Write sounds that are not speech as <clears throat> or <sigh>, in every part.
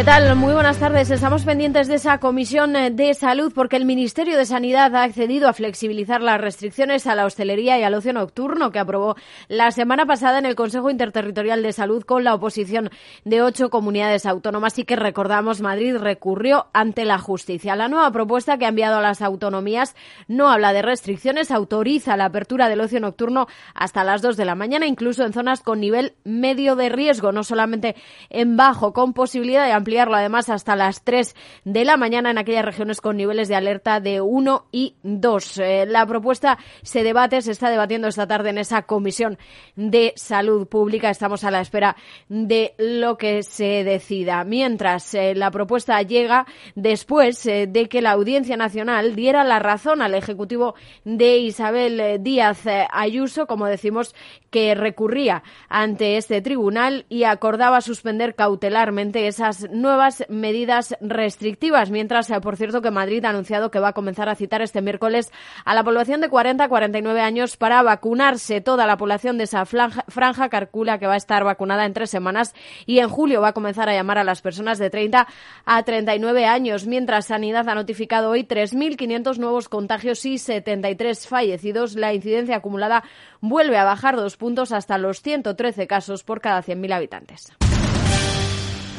¿Qué tal? Muy buenas tardes. Estamos pendientes de esa comisión eh, de salud porque el Ministerio de Sanidad ha accedido a flexibilizar las restricciones a la hostelería y al ocio nocturno que aprobó la semana pasada en el Consejo Interterritorial de Salud con la oposición de ocho comunidades autónomas y que recordamos Madrid recurrió ante la justicia. La nueva propuesta que ha enviado a las autonomías no habla de restricciones, autoriza la apertura del ocio nocturno hasta las dos de la mañana, incluso en zonas con nivel medio de riesgo, no solamente en bajo, con posibilidad de ampliarlo además hasta las 3 de la mañana en aquellas regiones con niveles de alerta de 1 y 2. Eh, la propuesta se debate, se está debatiendo esta tarde en esa comisión de salud pública. Estamos a la espera de lo que se decida. Mientras eh, la propuesta llega después eh, de que la Audiencia Nacional diera la razón al Ejecutivo de Isabel Díaz Ayuso, como decimos, que recurría ante este tribunal y acordaba suspender cautelarmente esas nuevas medidas restrictivas, mientras, eh, por cierto, que Madrid ha anunciado que va a comenzar a citar este miércoles a la población de 40 a 49 años para vacunarse. Toda la población de esa franja, calcula que va a estar vacunada en tres semanas y en julio va a comenzar a llamar a las personas de 30 a 39 años, mientras Sanidad ha notificado hoy 3.500 nuevos contagios y 73 fallecidos. La incidencia acumulada vuelve a bajar dos puntos hasta los 113 casos por cada 100.000 habitantes.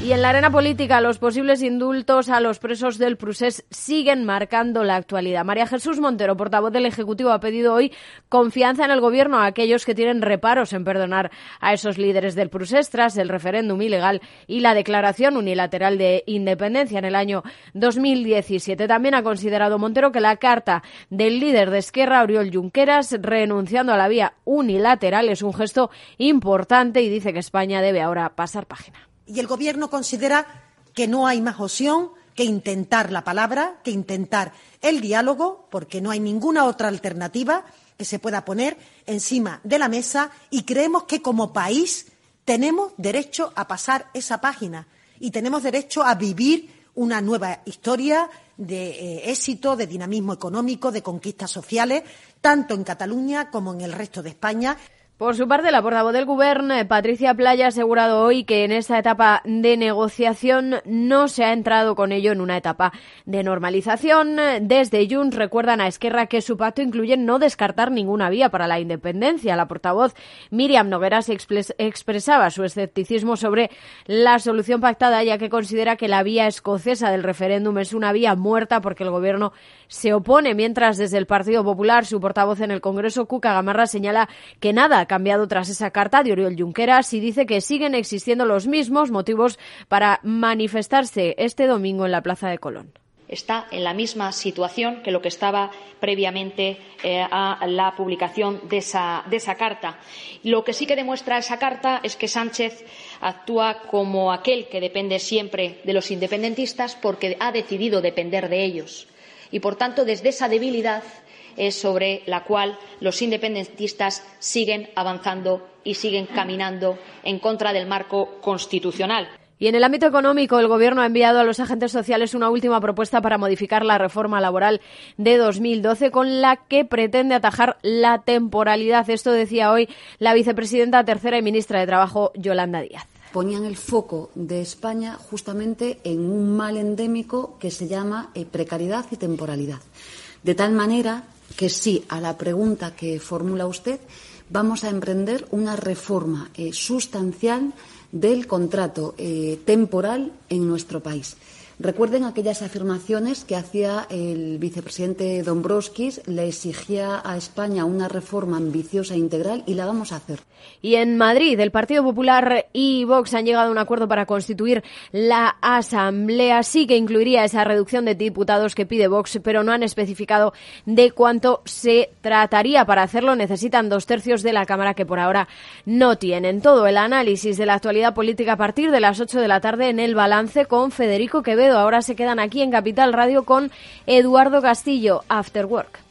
Y en la arena política, los posibles indultos a los presos del Prusés siguen marcando la actualidad. María Jesús Montero, portavoz del Ejecutivo, ha pedido hoy confianza en el Gobierno a aquellos que tienen reparos en perdonar a esos líderes del Prusés tras el referéndum ilegal y la declaración unilateral de independencia en el año 2017. También ha considerado Montero que la carta del líder de Esquerra, Oriol Junqueras, renunciando a la vía unilateral, es un gesto importante y dice que España debe ahora pasar página y el Gobierno considera que no hay más opción que intentar la palabra, que intentar el diálogo, porque no hay ninguna otra alternativa que se pueda poner encima de la mesa y creemos que como país tenemos derecho a pasar esa página y tenemos derecho a vivir una nueva historia de eh, éxito, de dinamismo económico, de conquistas sociales, tanto en Cataluña como en el resto de España. Por su parte, la portavoz del Gobierno, Patricia Playa, ha asegurado hoy que en esta etapa de negociación no se ha entrado con ello en una etapa de normalización. Desde Junts recuerdan a Esquerra que su pacto incluye no descartar ninguna vía para la independencia. La portavoz Miriam Nogueras expresaba su escepticismo sobre la solución pactada, ya que considera que la vía escocesa del referéndum es una vía muerta porque el Gobierno se opone, mientras desde el Partido Popular su portavoz en el Congreso, Cuca Gamarra, señala que nada cambiado tras esa carta de Oriol Junqueras y dice que siguen existiendo los mismos motivos para manifestarse este domingo en la Plaza de Colón está en la misma situación que lo que estaba previamente eh, a la publicación de esa, de esa, carta. Lo que sí que demuestra esa carta es que Sánchez actúa como aquel que depende siempre de los independentistas porque ha decidido depender de ellos. Y, por tanto, desde esa debilidad es sobre la cual los independentistas siguen avanzando y siguen caminando en contra del marco constitucional. Y en el ámbito económico, el Gobierno ha enviado a los agentes sociales una última propuesta para modificar la reforma laboral de 2012 con la que pretende atajar la temporalidad. Esto decía hoy la vicepresidenta tercera y ministra de Trabajo, Yolanda Díaz ponían el foco de España justamente en un mal endémico que se llama eh, precariedad y temporalidad. De tal manera que sí a la pregunta que formula usted, vamos a emprender una reforma eh, sustancial del contrato eh, temporal en nuestro país. Recuerden aquellas afirmaciones que hacía el vicepresidente Dombrovskis, le exigía a España una reforma ambiciosa e integral y la vamos a hacer. Y en Madrid, el Partido Popular y Vox han llegado a un acuerdo para constituir la Asamblea. Sí que incluiría esa reducción de diputados que pide Vox, pero no han especificado de cuánto se trataría. Para hacerlo necesitan dos tercios de la Cámara que por ahora no tienen. Todo el análisis de la actualidad política a partir de las ocho de la tarde en el balance con Federico Quevedo. Ahora se quedan aquí en Capital Radio con Eduardo Castillo, After Work.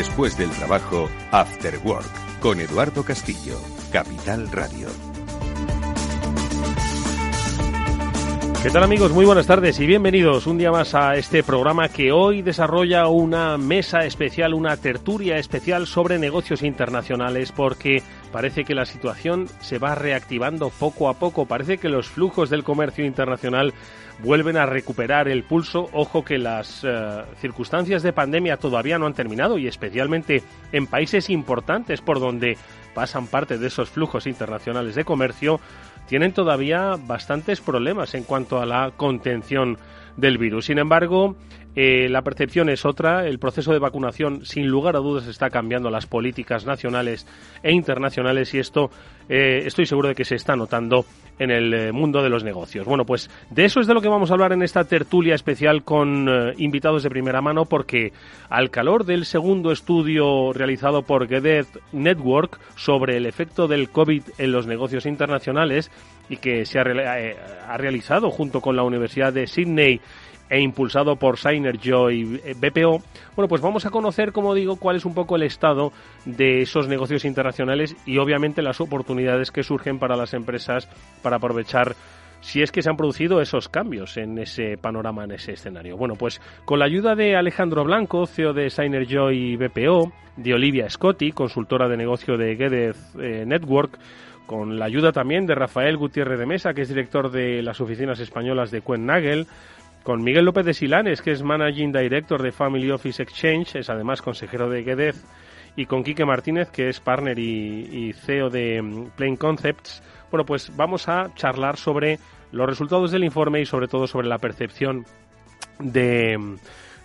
Después del trabajo, After Work, con Eduardo Castillo, Capital Radio. ¿Qué tal amigos? Muy buenas tardes y bienvenidos un día más a este programa que hoy desarrolla una mesa especial, una tertulia especial sobre negocios internacionales porque parece que la situación se va reactivando poco a poco, parece que los flujos del comercio internacional vuelven a recuperar el pulso. Ojo que las eh, circunstancias de pandemia todavía no han terminado y especialmente en países importantes por donde pasan parte de esos flujos internacionales de comercio, tienen todavía bastantes problemas en cuanto a la contención del virus. Sin embargo, eh, la percepción es otra. El proceso de vacunación, sin lugar a dudas, está cambiando las políticas nacionales e internacionales y esto eh, estoy seguro de que se está notando en el eh, mundo de los negocios. Bueno, pues de eso es de lo que vamos a hablar en esta tertulia especial con invitados de primera mano porque al calor del segundo estudio realizado por Gedet Network sobre el efecto del COVID en los negocios internacionales y que se ha, ha realizado junto con la Universidad de Sydney e impulsado por Joy BPO, bueno, pues vamos a conocer, como digo, cuál es un poco el estado de esos negocios internacionales y obviamente las oportunidades que surgen para las empresas para aprovechar si es que se han producido esos cambios en ese panorama, en ese escenario. Bueno, pues con la ayuda de Alejandro Blanco, CEO de Signer Joy BPO, de Olivia Scotti, consultora de negocio de Gedeth eh, Network, con la ayuda también de Rafael Gutiérrez de Mesa, que es director de las oficinas españolas de Nagel, con Miguel López de Silanes, que es Managing Director de Family Office Exchange, es además consejero de Gedez, y con Quique Martínez, que es partner y, CEO de mm, Plain Concepts. Bueno, pues vamos a charlar sobre los resultados del informe y sobre todo sobre la percepción de mm,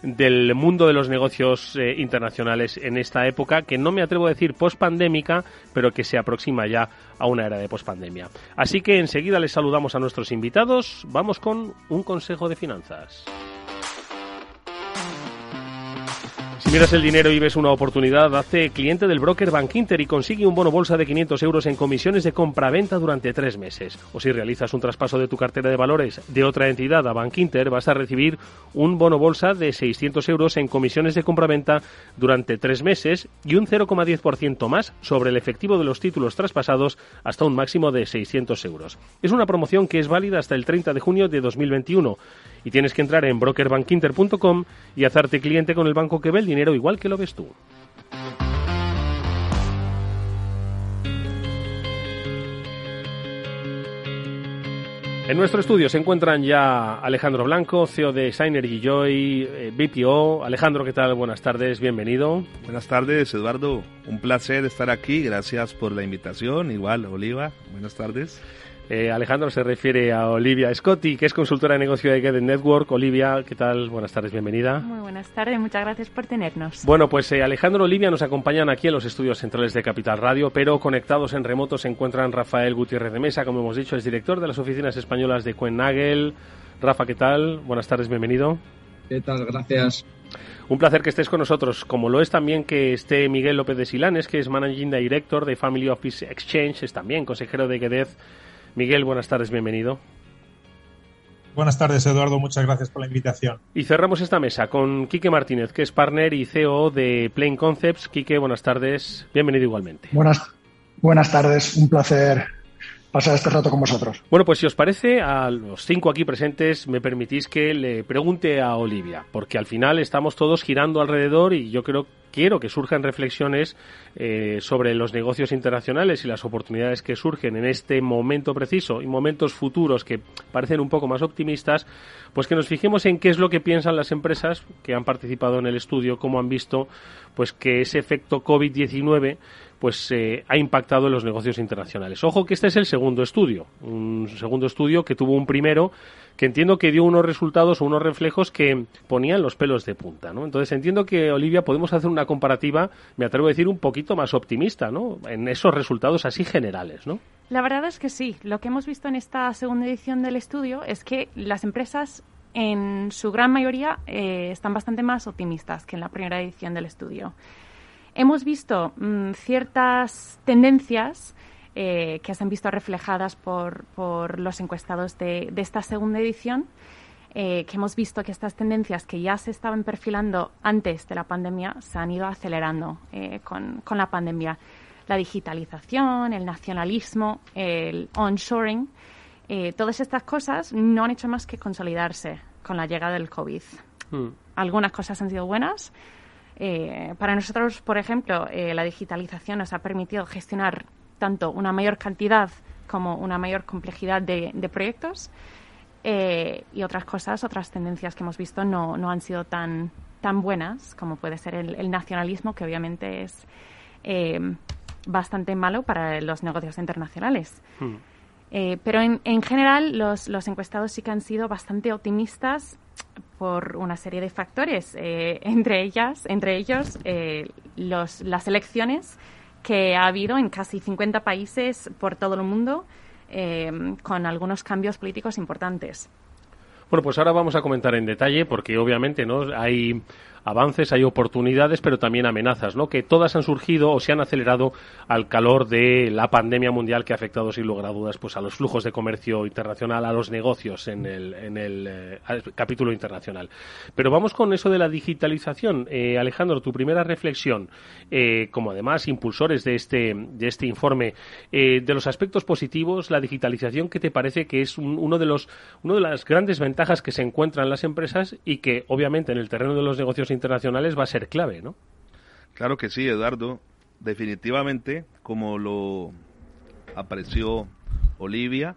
del mundo de los negocios eh, internacionales en esta época, que no me atrevo a decir post-pandémica, pero que se aproxima ya a una era de post-pandemia. Así que enseguida les saludamos a nuestros invitados. Vamos con un consejo de finanzas. Miras el dinero y ves una oportunidad, hace cliente del broker Bankinter y consigue un bono bolsa de 500 euros en comisiones de compra-venta durante tres meses. O si realizas un traspaso de tu cartera de valores de otra entidad a Bankinter, vas a recibir un bono bolsa de 600 euros en comisiones de compra-venta durante tres meses y un 0,10% más sobre el efectivo de los títulos traspasados hasta un máximo de 600 euros. Es una promoción que es válida hasta el 30 de junio de 2021 y tienes que entrar en brokerbankinter.com y hacerte cliente con el banco que ve el dinero igual que lo ves tú. En nuestro estudio se encuentran ya Alejandro Blanco, CEO de Synergy Joy, eh, BPO. Alejandro, ¿qué tal? Buenas tardes, bienvenido. Buenas tardes, Eduardo. Un placer estar aquí. Gracias por la invitación. Igual, Oliva. Buenas tardes. Eh, Alejandro se refiere a Olivia Scotti, que es consultora de negocio de Get Network. Olivia, ¿qué tal? Buenas tardes, bienvenida. Muy buenas tardes, muchas gracias por tenernos. Bueno, pues eh, Alejandro y Olivia nos acompañan aquí en los estudios centrales de Capital Radio, pero conectados en remoto se encuentran Rafael Gutiérrez de Mesa, como hemos dicho, es director de las oficinas españolas de Nagel. Rafa, ¿qué tal? Buenas tardes, bienvenido. ¿Qué tal? Gracias. Un placer que estés con nosotros, como lo es también que esté Miguel López de Silanes, que es Managing Director de Family Office Exchange, es también consejero de GEDEZ Miguel, buenas tardes, bienvenido. Buenas tardes, Eduardo. Muchas gracias por la invitación. Y cerramos esta mesa con Quique Martínez, que es partner y CEO de Plain Concepts. Quique, buenas tardes. Bienvenido igualmente. Buenas, buenas tardes. Un placer pasar este rato con vosotros. Bueno, pues si os parece, a los cinco aquí presentes me permitís que le pregunte a Olivia, porque al final estamos todos girando alrededor y yo creo quiero que surjan reflexiones eh, sobre los negocios internacionales y las oportunidades que surgen en este momento preciso y momentos futuros que parecen un poco más optimistas, pues que nos fijemos en qué es lo que piensan las empresas que han participado en el estudio, cómo han visto pues que ese efecto COVID-19 pues eh, ha impactado en los negocios internacionales. Ojo que este es el segundo estudio, un segundo estudio que tuvo un primero que entiendo que dio unos resultados o unos reflejos que ponían los pelos de punta, ¿no? Entonces entiendo que Olivia podemos hacer una comparativa, me atrevo a decir un poquito más optimista, ¿no? En esos resultados así generales, ¿no? La verdad es que sí. Lo que hemos visto en esta segunda edición del estudio es que las empresas en su gran mayoría eh, están bastante más optimistas que en la primera edición del estudio. Hemos visto mm, ciertas tendencias eh, que se han visto reflejadas por, por los encuestados de, esta segunda edición, eh, que hemos visto que estas tendencias que ya se estaban perfilando antes de la pandemia se han ido acelerando eh, con, con, la pandemia. La digitalización, el nacionalismo, el onshoring, todas estas cosas no han hecho más que consolidarse con la llegada del COVID. Hmm. Algunas cosas han sido buenas, eh, para nosotros, por ejemplo, eh, la digitalización nos ha permitido gestionar tanto una mayor cantidad como una mayor complejidad de, proyectos eh, y otras cosas, otras tendencias que hemos visto no, no han sido tan, tan buenas como puede ser el, nacionalismo, que obviamente es bastante malo para los negocios internacionales. Hmm. pero en, en general los, los encuestados sí que han sido bastante optimistas por una serie de factores, eh, entre ellas, entre ellos eh, los, las elecciones que ha habido en casi 50 países por todo el mundo, eh, con algunos cambios políticos importantes. Bueno, pues ahora vamos a comentar en detalle, porque obviamente no hay avances, hay oportunidades, pero también amenazas, ¿no? Que todas han surgido o se han acelerado al calor de la pandemia mundial que ha afectado, sin lugar a dudas, pues a los flujos de comercio internacional, a los negocios en el, en el eh, capítulo internacional. Pero vamos con eso de la digitalización. Eh, Alejandro, tu primera reflexión, eh, como además impulsores de este, de este informe, de los aspectos positivos, la digitalización, ¿qué te parece que es uno de los, uno de las grandes ventajas que se encuentran las empresas y que, obviamente, en el terreno de los negocios internacionales va a ser clave, ¿no? Claro que sí, Eduardo. Definitivamente, como lo apreció Olivia,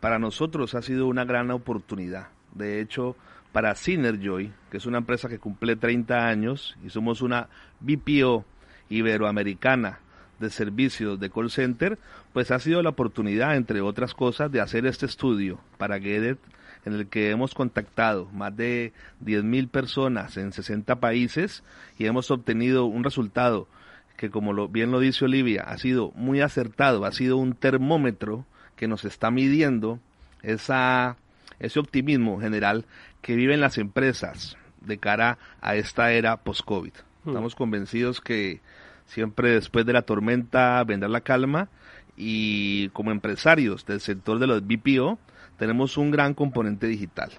para nosotros ha sido una gran oportunidad. De hecho, para Synerjoy, que es una empresa que cumple 30 años y somos una BPO iberoamericana de servicios de call center, pues ha sido la oportunidad, entre otras cosas, de hacer este estudio para Gedet en el que hemos contactado más de 10.000 personas en 60 países y hemos obtenido un resultado que, como lo, bien lo dice Olivia, ha sido muy acertado, ha sido un termómetro que nos está midiendo esa, ese optimismo general que viven las empresas de cara a esta era post-COVID. Hmm. Estamos convencidos que siempre después de la tormenta vendrá la calma y como empresarios del sector de los BPO, tenemos un gran componente digital.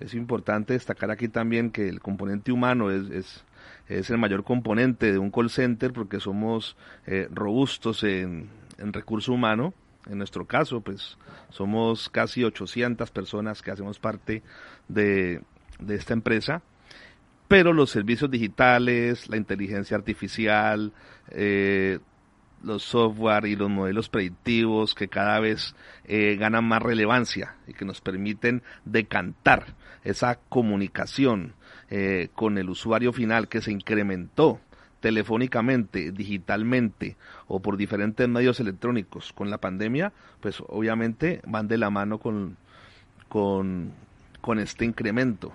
Es importante destacar aquí también que el componente humano es, es, el mayor componente de un call center porque somos eh, robustos en, en recurso humano. En nuestro caso, pues somos casi 800 personas que hacemos parte de, de esta empresa pero los servicios digitales, la inteligencia artificial, eh, los software y los modelos predictivos que cada vez eh, ganan más relevancia y que nos permiten decantar esa comunicación eh, con el usuario final que se incrementó telefónicamente, digitalmente o por diferentes medios electrónicos con la pandemia, pues obviamente van de la mano con, con, con este incremento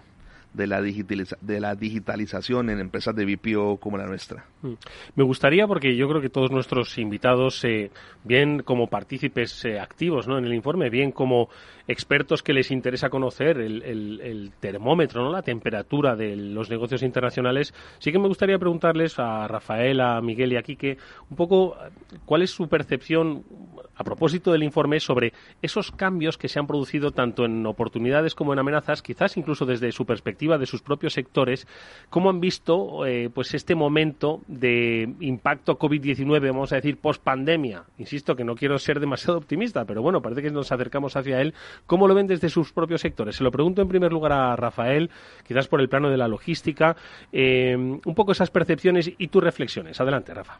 de la, de la digitalización en empresas de BPO como la nuestra. Mm. Me gustaría, porque yo creo que todos nuestros invitados, eh, bien como partícipes eh, activos ¿no? en el informe, bien como expertos que les interesa conocer el, termómetro, ¿no? la temperatura de los negocios internacionales, sí que me gustaría preguntarles a Rafael, a Miguel y a Quique un poco cuál es su percepción a propósito del informe sobre esos cambios que se han producido tanto en oportunidades como en amenazas, quizás incluso desde su perspectiva de sus propios sectores, cómo han visto eh, pues este momento de impacto COVID-19, vamos a decir, post pandemia. Insisto que no quiero ser demasiado optimista, pero bueno, parece que nos acercamos hacia él. ¿Cómo lo ven desde sus propios sectores? Se lo pregunto en primer lugar a Rafael, quizás por el plano de la logística, eh, un poco esas percepciones y tus reflexiones. Adelante, Rafa.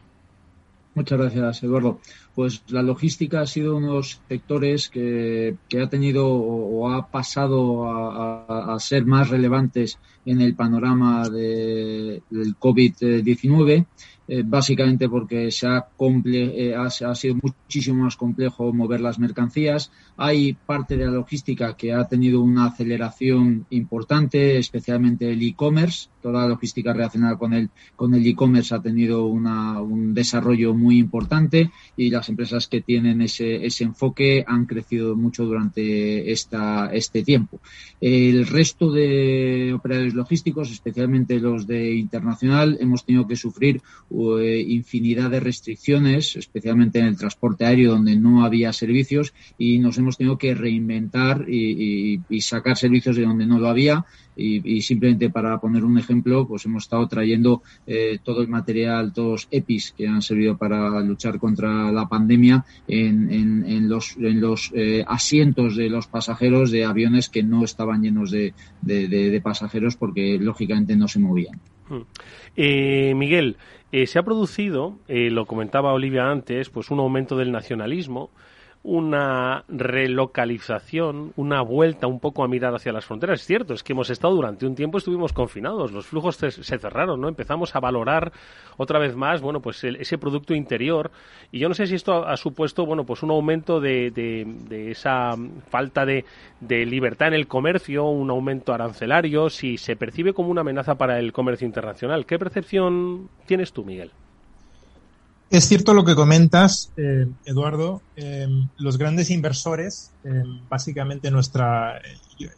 Muchas gracias, Eduardo. Pues la logística ha sido uno de los sectores que, ha tenido o, ha pasado a, ser más relevantes en el panorama del COVID-19 eh, básicamente porque se ha, eh, ha, sido muchísimo más complejo mover las mercancías. Hay parte de la logística que ha tenido una aceleración importante, especialmente el e-commerce. Toda la logística relacionada con el con el e-commerce ha tenido un desarrollo muy importante y las empresas que tienen ese, ese enfoque han crecido mucho durante esta, este tiempo. El resto de operadores logísticos, especialmente los de internacional, hemos tenido que sufrir infinidad de restricciones, especialmente en el transporte aéreo donde no había servicios y nos hemos tenido que reinventar y, sacar servicios de donde no lo había y, simplemente para poner un ejemplo, pues hemos estado trayendo eh, todo el material, todos EPIs que han servido para luchar contra la pandemia en, los, en los eh, asientos de los pasajeros de aviones que no estaban llenos de, de pasajeros porque lógicamente no se movían. Hmm. Eh, Miguel, eh, se ha producido, eh, lo comentaba Olivia antes, pues un aumento del nacionalismo, una relocalización, una vuelta un poco a mirar hacia las fronteras. Es cierto, es que hemos estado durante un tiempo, estuvimos confinados, los flujos se, cerraron, ¿no? Empezamos a valorar otra vez más, bueno, pues ese producto interior. Y yo no sé si esto ha, supuesto, bueno, pues un aumento de, de, esa falta de, de libertad en el comercio, un aumento arancelario, si se percibe como una amenaza para el comercio internacional. ¿Qué percepción tienes tú, Miguel? Es cierto lo que comentas, eh, Eduardo. Em, los grandes inversores, em, básicamente nuestra,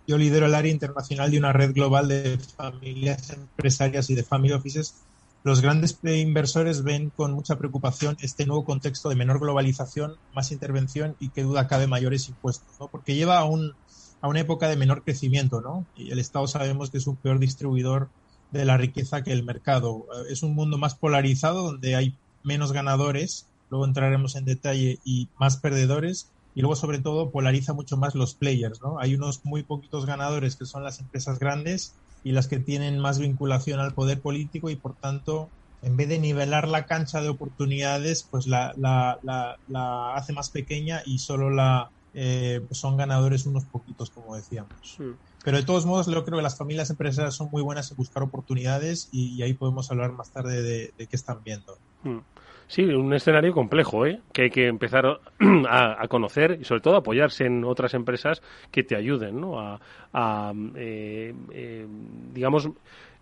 yo, lidero el área internacional de una red global de familias empresarias y de family offices. Los grandes inversores ven con mucha preocupación este nuevo contexto de menor globalización, más intervención y que duda cabe mayores impuestos, ¿no? Porque lleva a, un, a una época de menor crecimiento, ¿no? Y el Estado sabemos que es un peor distribuidor de la riqueza que el mercado. Es un mundo más polarizado donde hay menos ganadores, luego entraremos en detalle, y más perdedores, y luego sobre todo polariza mucho más los players, ¿no? Hay unos muy poquitos ganadores que son las empresas grandes y las que tienen más vinculación al poder político y por tanto, en vez de nivelar la cancha de oportunidades, pues la, la, la, hace más pequeña y solo la eh, son ganadores unos poquitos, como decíamos. Pero de todos modos, yo creo que las familias empresariales son muy buenas en buscar oportunidades y, ahí podemos hablar más tarde de, qué están viendo. Hmm. Sí, un escenario complejo, ¿eh? que hay que empezar <clears throat> a, conocer y sobre todo apoyarse en otras empresas que te ayuden ¿no? a, eh, eh, digamos,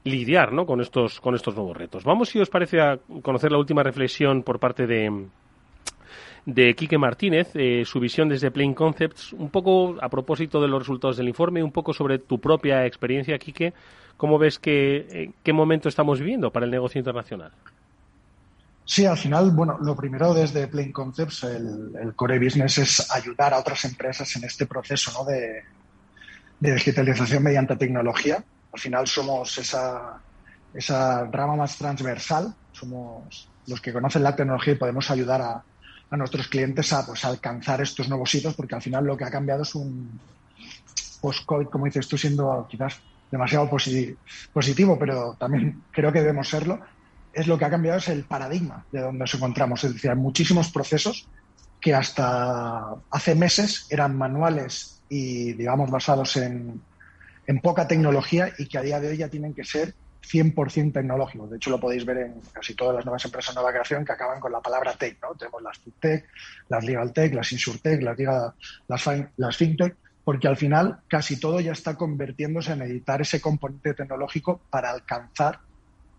lidiar ¿no? con, estos, con estos nuevos retos. Vamos, si os parece, a conocer la última reflexión por parte de, de Quique Martínez, eh, su visión desde Plain Concepts, un poco a propósito de los resultados del informe, un poco sobre tu propia experiencia, Quique. ¿Cómo ves que eh, qué momento estamos viviendo para el negocio internacional? Sí, al final, bueno, lo primero desde Plain Concepts, el, core business es ayudar a otras empresas en este proceso ¿no? de, de digitalización mediante tecnología. Al final somos esa, esa rama más transversal, somos los que conocen la tecnología y podemos ayudar a, a nuestros clientes a pues, alcanzar estos nuevos hitos, porque al final lo que ha cambiado es un post-COVID, como dices tú, siendo quizás demasiado positivo, pero también creo que debemos serlo, es lo que ha cambiado es el paradigma de donde nos encontramos. Es decir, hay muchísimos procesos que hasta hace meses eran manuales y, digamos, basados en, en poca tecnología y que a día de hoy ya tienen que ser 100% tecnológico. De hecho, lo podéis ver en casi todas las nuevas empresas de nueva creación que acaban con la palabra tech. ¿no? Tenemos las tech, las legal tech, las insurtech, las, las, las fintech, porque al final casi todo ya está convirtiéndose en editar ese componente tecnológico para alcanzar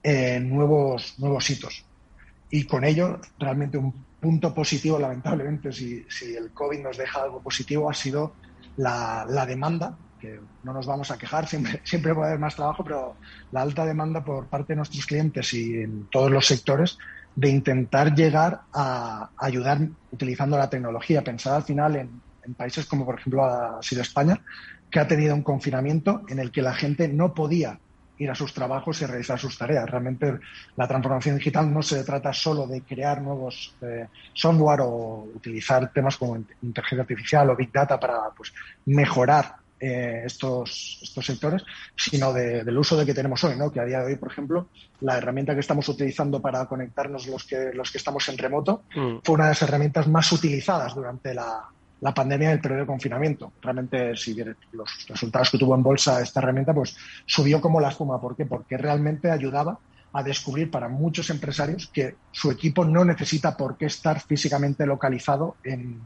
eh, nuevos, nuevos hitos. Y con ello, realmente un punto positivo, lamentablemente, si, si el COVID nos deja algo positivo, ha sido la, la demanda que no nos vamos a quejar, <laughs> siempre, siempre puede haber más trabajo, pero la alta demanda por parte de nuestros clientes y en todos los sectores de intentar llegar a ayudar utilizando la tecnología. Pensar al final en, en países como por ejemplo ha sido España, que ha tenido un confinamiento en el que la gente no podía ir a sus trabajos y realizar sus tareas. Realmente la transformación digital no se trata solo de crear nuevos eh, software o utilizar temas como inteligencia artificial o big data para pues, mejorar eh, estos, estos sectores, sino del uso de que tenemos hoy, ¿no? que a día de hoy, por ejemplo, la herramienta que estamos utilizando para conectarnos los que, los que estamos en remoto mm. fue una de las herramientas más utilizadas durante la, la pandemia del periodo de confinamiento. Realmente, si los resultados que tuvo en bolsa esta herramienta, pues subió como la espuma. ¿Por qué? Porque realmente ayudaba a descubrir para muchos empresarios que su equipo no necesita por qué estar físicamente localizado en,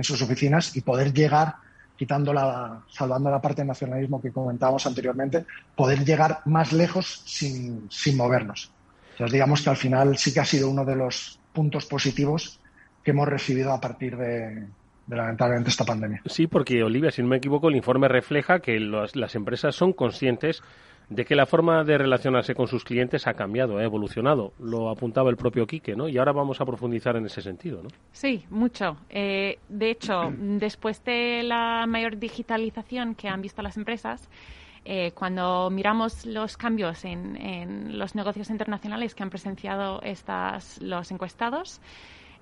sus oficinas y poder llegar, quitando la, salvando la parte de nacionalismo que comentábamos anteriormente, poder llegar más lejos sin, sin movernos. Entonces, digamos que al final sí que ha sido uno de los puntos positivos que hemos recibido a partir de, lamentablemente esta pandemia. Sí, porque Olivia, si no me equivoco, el informe refleja que las empresas son conscientes de que la forma de relacionarse con sus clientes ha cambiado, ha evolucionado. Lo apuntaba el propio Quique, ¿no? Y ahora vamos a profundizar en ese sentido, ¿no? Sí, mucho. Eh, de hecho, <clears throat> después de la mayor digitalización que han visto las empresas, eh, cuando miramos los cambios en, en, los negocios internacionales que han presenciado estas, los encuestados,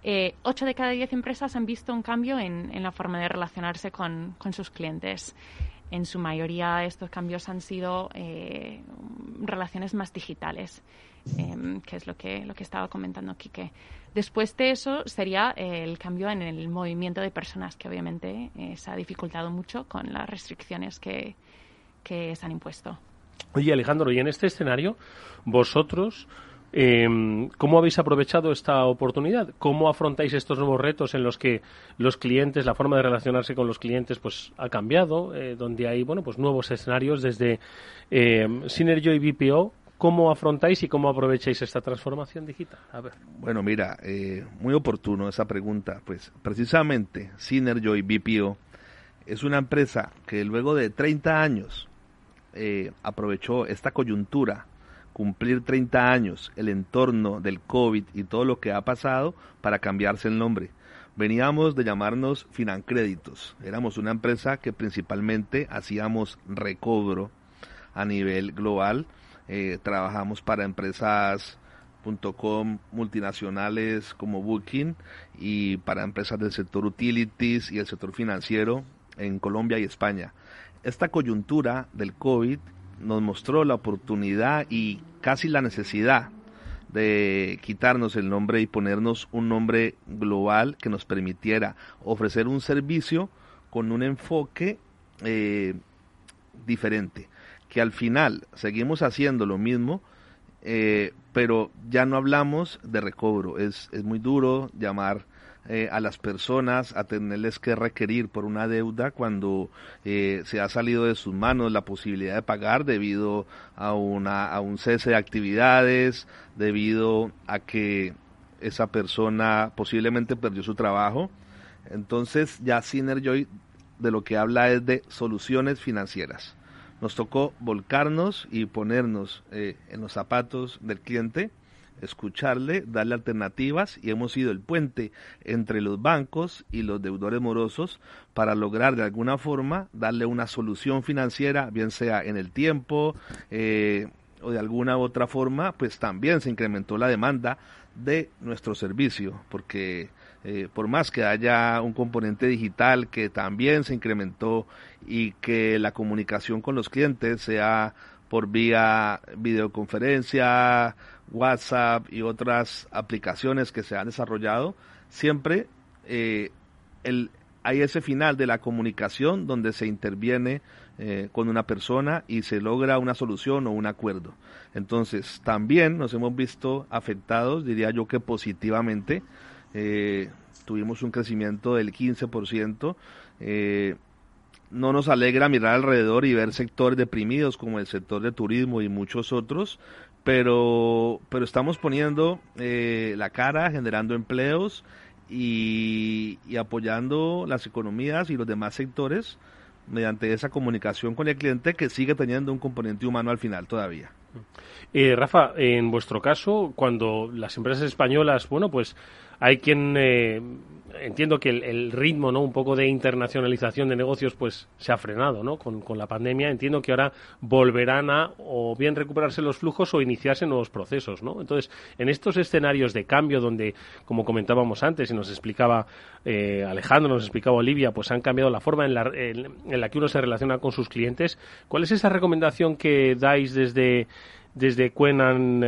eh, ocho de cada diez empresas han visto un cambio en, la forma de relacionarse con, sus clientes. En su mayoría estos cambios han sido eh, relaciones más digitales, em, que es lo que, lo que estaba comentando Quique. Después de eso sería el cambio en el movimiento de personas, que obviamente eh, se ha dificultado mucho con las restricciones que, que se han impuesto. Oye, Alejandro, y en este escenario, vosotros eh, ¿Cómo habéis aprovechado esta oportunidad? ¿Cómo afrontáis estos nuevos retos en los que los clientes, la forma de relacionarse con los clientes, pues ha cambiado, eh, donde hay bueno, pues nuevos escenarios desde eh, y BPO? ¿Cómo afrontáis y cómo aprovecháis esta transformación digital? A ver. Bueno, mira, eh, muy oportuno esa pregunta. Pues precisamente Synergy y BPO es una empresa que luego de 30 años eh, aprovechó esta coyuntura cumplir 30 años, el entorno del COVID y todo lo que ha pasado para cambiarse el nombre. Veníamos de llamarnos Financréditos. Éramos una empresa que principalmente hacíamos recobro a nivel global. Eh, trabajamos para empresas .com multinacionales como Booking y para empresas del sector utilities y el sector financiero en Colombia y España. Esta coyuntura del COVID nos mostró la oportunidad y casi la necesidad de quitarnos el nombre y ponernos un nombre global que nos permitiera ofrecer un servicio con un enfoque eh, diferente. Que al final seguimos haciendo lo mismo, eh, pero ya no hablamos de recobro. Es, es muy duro llamar eh, a las personas a tenerles que requerir por una deuda cuando eh, se ha salido de sus manos la posibilidad de pagar debido a, una, a un cese de actividades, debido a que esa persona posiblemente perdió su trabajo. Entonces ya Synerjoy de lo que habla es de soluciones financieras. Nos tocó volcarnos y ponernos eh, en los zapatos del cliente escucharle, darle alternativas y hemos sido el puente entre los bancos y los deudores morosos para lograr de alguna forma darle una solución financiera, bien sea en el tiempo eh, o de alguna otra forma, pues también se incrementó la demanda de nuestro servicio, porque eh, por más que haya un componente digital que también se incrementó y que la comunicación con los clientes sea por vía videoconferencia, WhatsApp y otras aplicaciones que se han desarrollado, siempre eh, el, hay ese final de la comunicación donde se interviene eh, con una persona y se logra una solución o un acuerdo. Entonces, también nos hemos visto afectados, diría yo que positivamente. Eh, tuvimos un crecimiento del 15%. Eh, no nos alegra mirar alrededor y ver sectores deprimidos como el sector de turismo y muchos otros, pero, pero estamos poniendo eh, la cara, generando empleos y, apoyando las economías y los demás sectores mediante esa comunicación con el cliente que sigue teniendo un componente humano al final todavía. Eh, Rafa, en vuestro caso, cuando las empresas españolas, bueno, pues hay quien eh, entiendo que el, ritmo, ¿no? Un poco de internacionalización de negocios, pues se ha frenado, ¿no? Con, la pandemia. Entiendo que ahora volverán a o bien recuperarse los flujos o iniciarse nuevos procesos, ¿no? Entonces, en estos escenarios de cambio donde, como comentábamos antes y nos explicaba eh, Alejandro, nos explicaba Olivia, pues han cambiado la forma en la, en la que uno se relaciona con sus clientes. ¿Cuál es esa recomendación que dais desde desde Cuenan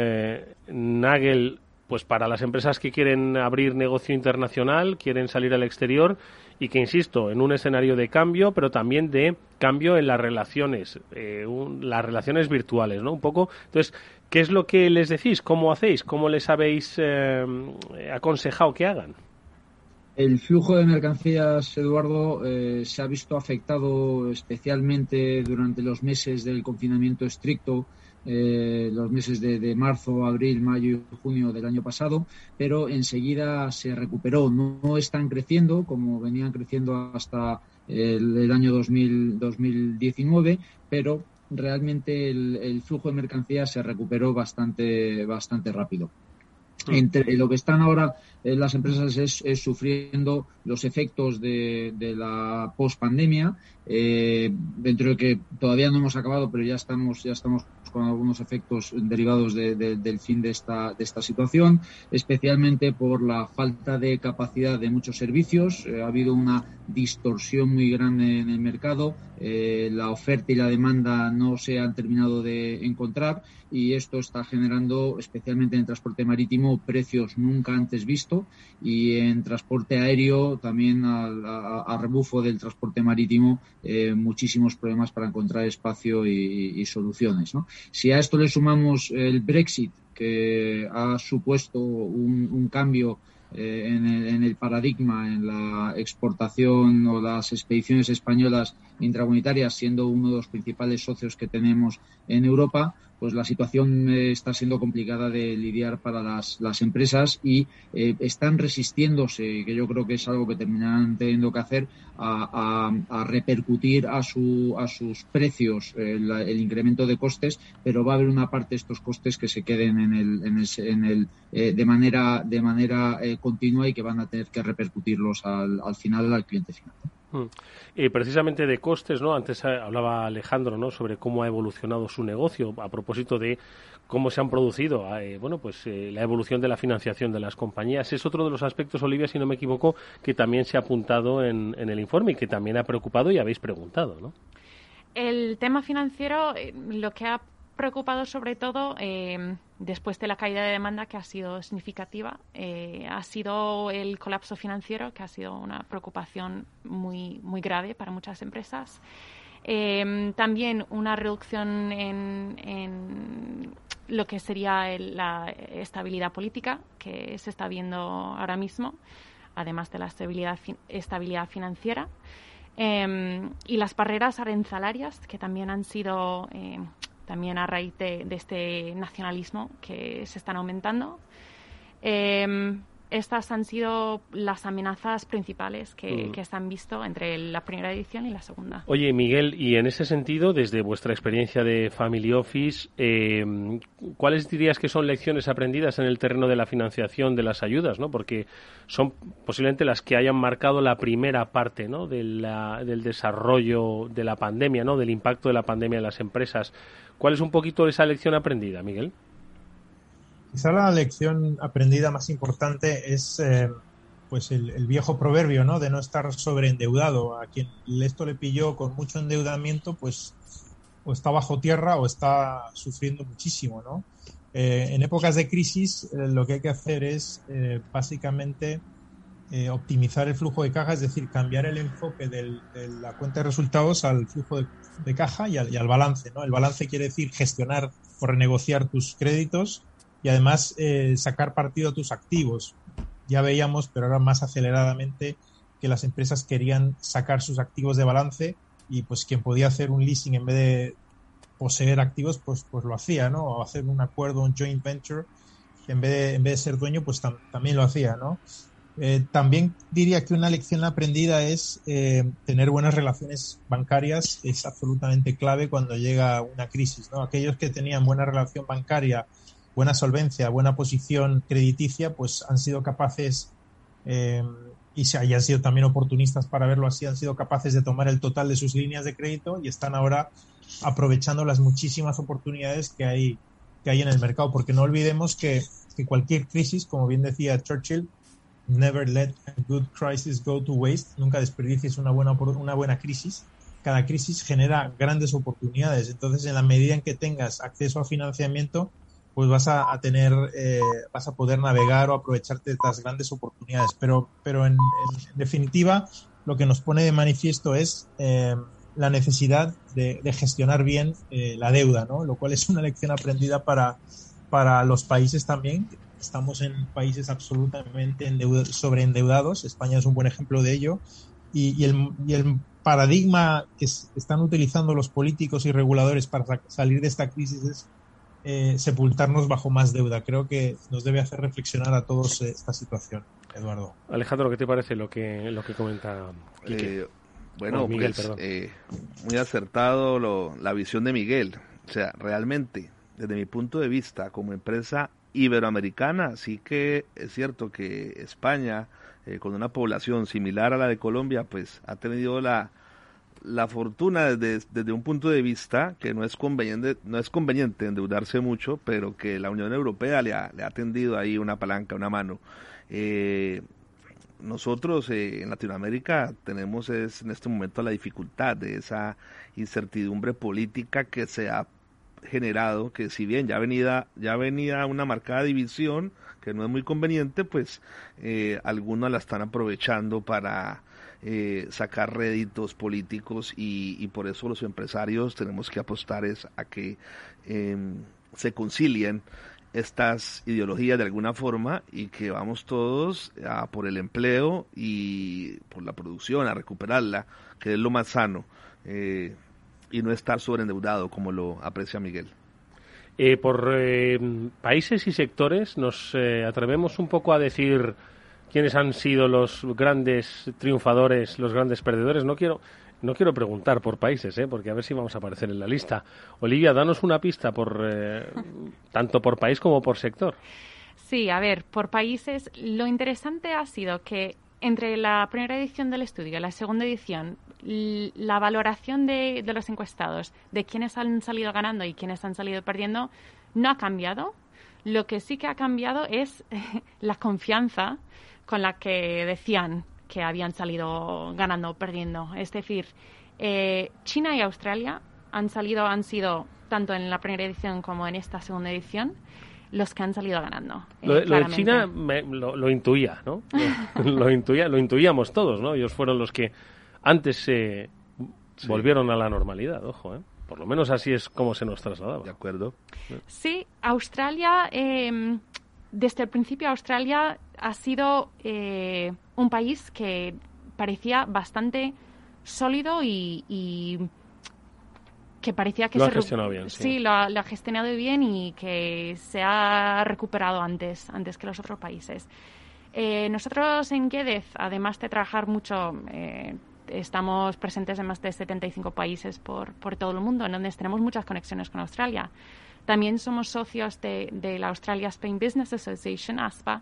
Nagel pues para las empresas que quieren abrir negocio internacional, quieren salir al exterior y que, insisto, en un escenario de cambio, pero también de cambio en las relaciones, eh, las relaciones virtuales, ¿no? Un poco. Entonces, ¿qué es lo que les decís? ¿Cómo hacéis? ¿Cómo les habéis eh, aconsejado que hagan? El flujo de mercancías, Eduardo, se ha visto afectado especialmente durante los meses del confinamiento estricto eh, los meses de, marzo, abril, mayo y junio del año pasado, pero enseguida se recuperó. No, están creciendo como venían creciendo hasta el, año 2019, pero realmente el, flujo de mercancías se recuperó bastante, bastante rápido. Mm. Entre lo que están ahora las empresas es, sufriendo los efectos de, la post-pandemia, eh, dentro de que todavía no hemos acabado, pero ya estamos, ya estamos con algunos efectos derivados del fin de esta, de esta situación, especialmente por la falta de capacidad de muchos servicios. Eh, ha habido una distorsión muy grande en el mercado, eh, la oferta y la demanda no se han terminado de encontrar y esto está generando, especialmente en el transporte marítimo, precios nunca antes vistos y en transporte aéreo también a, rebufo del transporte marítimo eh, muchísimos problemas para encontrar espacio y, soluciones. Si a esto le sumamos el Brexit, que ha supuesto un cambio eh, en, el, paradigma, en la exportación o las expediciones españolas intracomunitarias, siendo uno de los principales socios que tenemos en Europa, pues la situación eh, está siendo complicada de lidiar para las, las empresas y eh, están resistiéndose, que yo creo que es algo que terminarán teniendo que hacer, a, a, repercutir a, su, a sus precios el, incremento de costes, pero va a haber una parte de estos costes que se queden en el, en el, en el de manera, de manera continua y que van a tener que repercutirlos al, al final al cliente final. Mm. precisamente de costes, ¿no? Antes eh, hablaba Alejandro, ¿no? Sobre cómo ha evolucionado su negocio a propósito de cómo se han producido, eh, bueno, pues eh, la evolución de la financiación de las compañías. Es otro de los aspectos, Olivia, si no me equivoco, que también se ha apuntado en, en el informe y que también ha preocupado y habéis preguntado, ¿no? El tema financiero, lo que ha preocupado sobre todo eh, después de la caída de demanda que ha sido significativa. Eh, ha sido el colapso financiero, que ha sido una preocupación muy, muy grave para muchas empresas. Eh, también una reducción en, lo que sería la estabilidad política que se está viendo ahora mismo, además de la estabilidad, financiera. y las barreras arancelarias que también han sido también a raíz de, este nacionalismo que se están aumentando. Em, estas han sido las amenazas principales que, mm. se han visto entre la primera edición y la segunda. Oye, Miguel, y en ese sentido, desde vuestra experiencia de Family Office, em, ¿cuáles dirías que son lecciones aprendidas en el terreno de la financiación de las ayudas? ¿no? Porque son posiblemente las que hayan marcado la primera parte ¿no? del desarrollo de la pandemia, ¿no? del impacto de la pandemia en las empresas. ¿Cuál es un poquito esa lección aprendida, Miguel? Quizá la lección aprendida más importante es eh, pues el, viejo proverbio, ¿no? De no estar sobreendeudado. A quien esto le pilló con mucho endeudamiento, pues o está bajo tierra o está sufriendo muchísimo, ¿no? Eh, en épocas de crisis eh, lo que hay que hacer es básicamente optimizar el flujo de caja, es decir, cambiar el enfoque de la cuenta de resultados al flujo de, caja y al, balance, ¿no? El balance quiere decir gestionar o renegociar tus créditos y además eh, sacar partido a tus activos. Ya veíamos, pero ahora más aceleradamente, que las empresas querían sacar sus activos de balance y pues quien podía hacer un leasing en vez de poseer activos, pues, pues lo hacía, ¿no? O hacer un acuerdo, un joint venture, en vez de, en vez de ser dueño, pues también lo hacía, ¿no? Eh, también diría que una lección aprendida es eh, tener buenas relaciones bancarias es absolutamente clave cuando llega una crisis. ¿no? Aquellos que tenían buena relación bancaria, buena solvencia, buena posición crediticia, pues han sido capaces eh, y se hayan sido también oportunistas para verlo así, han sido capaces de tomar el total de sus líneas de crédito y están ahora aprovechando las muchísimas oportunidades que hay, que hay en el mercado, porque no olvidemos que, que cualquier crisis, como bien decía Churchill, never let a good crisis go to waste, nunca desperdicies una buena, una buena crisis. Cada crisis genera grandes oportunidades. Entonces, en la medida en que tengas acceso a financiamiento, pues vas a, tener, eh, vas a poder navegar o aprovecharte de estas grandes oportunidades. Pero, pero en, definitiva, lo que nos pone de manifiesto es eh, la necesidad de, gestionar bien eh, la deuda, ¿no? Lo cual es una lección aprendida para, para los países también. Estamos en países absolutamente sobreendeudados. España es un buen ejemplo de ello. Y, el, y el paradigma que están utilizando los políticos y reguladores para salir de esta crisis es eh, sepultarnos bajo más deuda. Creo que nos debe hacer reflexionar a todos eh, esta situación, Eduardo. Alejandro, ¿qué te parece lo que, lo que comenta eh, bueno, Miguel, pues, muy acertado la visión de Miguel. O sea, realmente, desde mi punto de vista, como empresa iberoamericana, sí que es cierto que España, con una población similar a la de Colombia, pues ha tenido la, la fortuna desde, desde, un punto de vista que no es conveniente, no es conveniente endeudarse mucho, pero que la Unión Europea le ha, le ha tendido ahí una palanca, una mano. Eh, nosotros eh, en Latinoamérica tenemos es, en este momento la dificultad de esa incertidumbre política que se ha generado, que si bien ya venía, ya venía una marcada división, que no es muy conveniente, pues eh, algunos la están aprovechando para eh, sacar réditos políticos y, por eso los empresarios tenemos que apostar es a que em, se concilien estas ideologías de alguna forma y que vamos todos a por el empleo y por la producción, a recuperarla, que es lo más sano, eh, y no estar sobreendeudado como lo aprecia Miguel. Eh, por países y sectores nos atrevemos un poco a decir quiénes han sido los grandes triunfadores, los grandes perdedores. No quiero, no quiero preguntar por países, ¿eh? porque a ver si vamos a aparecer en la lista. Olivia, danos una pista por eh, <laughs> tanto por país como por sector. Sí, a ver, por países, lo interesante ha sido que entre la primera edición del estudio y la segunda edición, la valoración de, de los encuestados de quiénes han salido ganando y quiénes han salido perdiendo no ha cambiado. Lo que sí que ha cambiado es <laughs> la confianza con la que decían que habían salido ganando o perdiendo. Es decir, eh, China y Australia han salido, han sido tanto en la primera edición como en esta segunda edición los que han salido ganando. lo, de eh, China lo, intuía, ¿no? <laughs> lo, intuía, lo intuíamos todos, ¿no? Ellos fueron los que antes se volvieron a la normalidad, ojo, ¿eh? Por lo menos así es como se nos trasladaba. De acuerdo. Sí, Australia eh, desde el principio Australia ha sido eh, un país que parecía bastante sólido y, que parecía que lo ha gestionado bien. Sí, lo, ha, gestionado bien y que se ha recuperado antes, antes que los otros países. Eh, nosotros en GEDEZ, además de trabajar mucho, eh, estamos presentes en más de 75 países por, por todo el mundo, en donde tenemos muchas conexiones con Australia. También somos socios de, la Australia Spain Business Association, ASPA,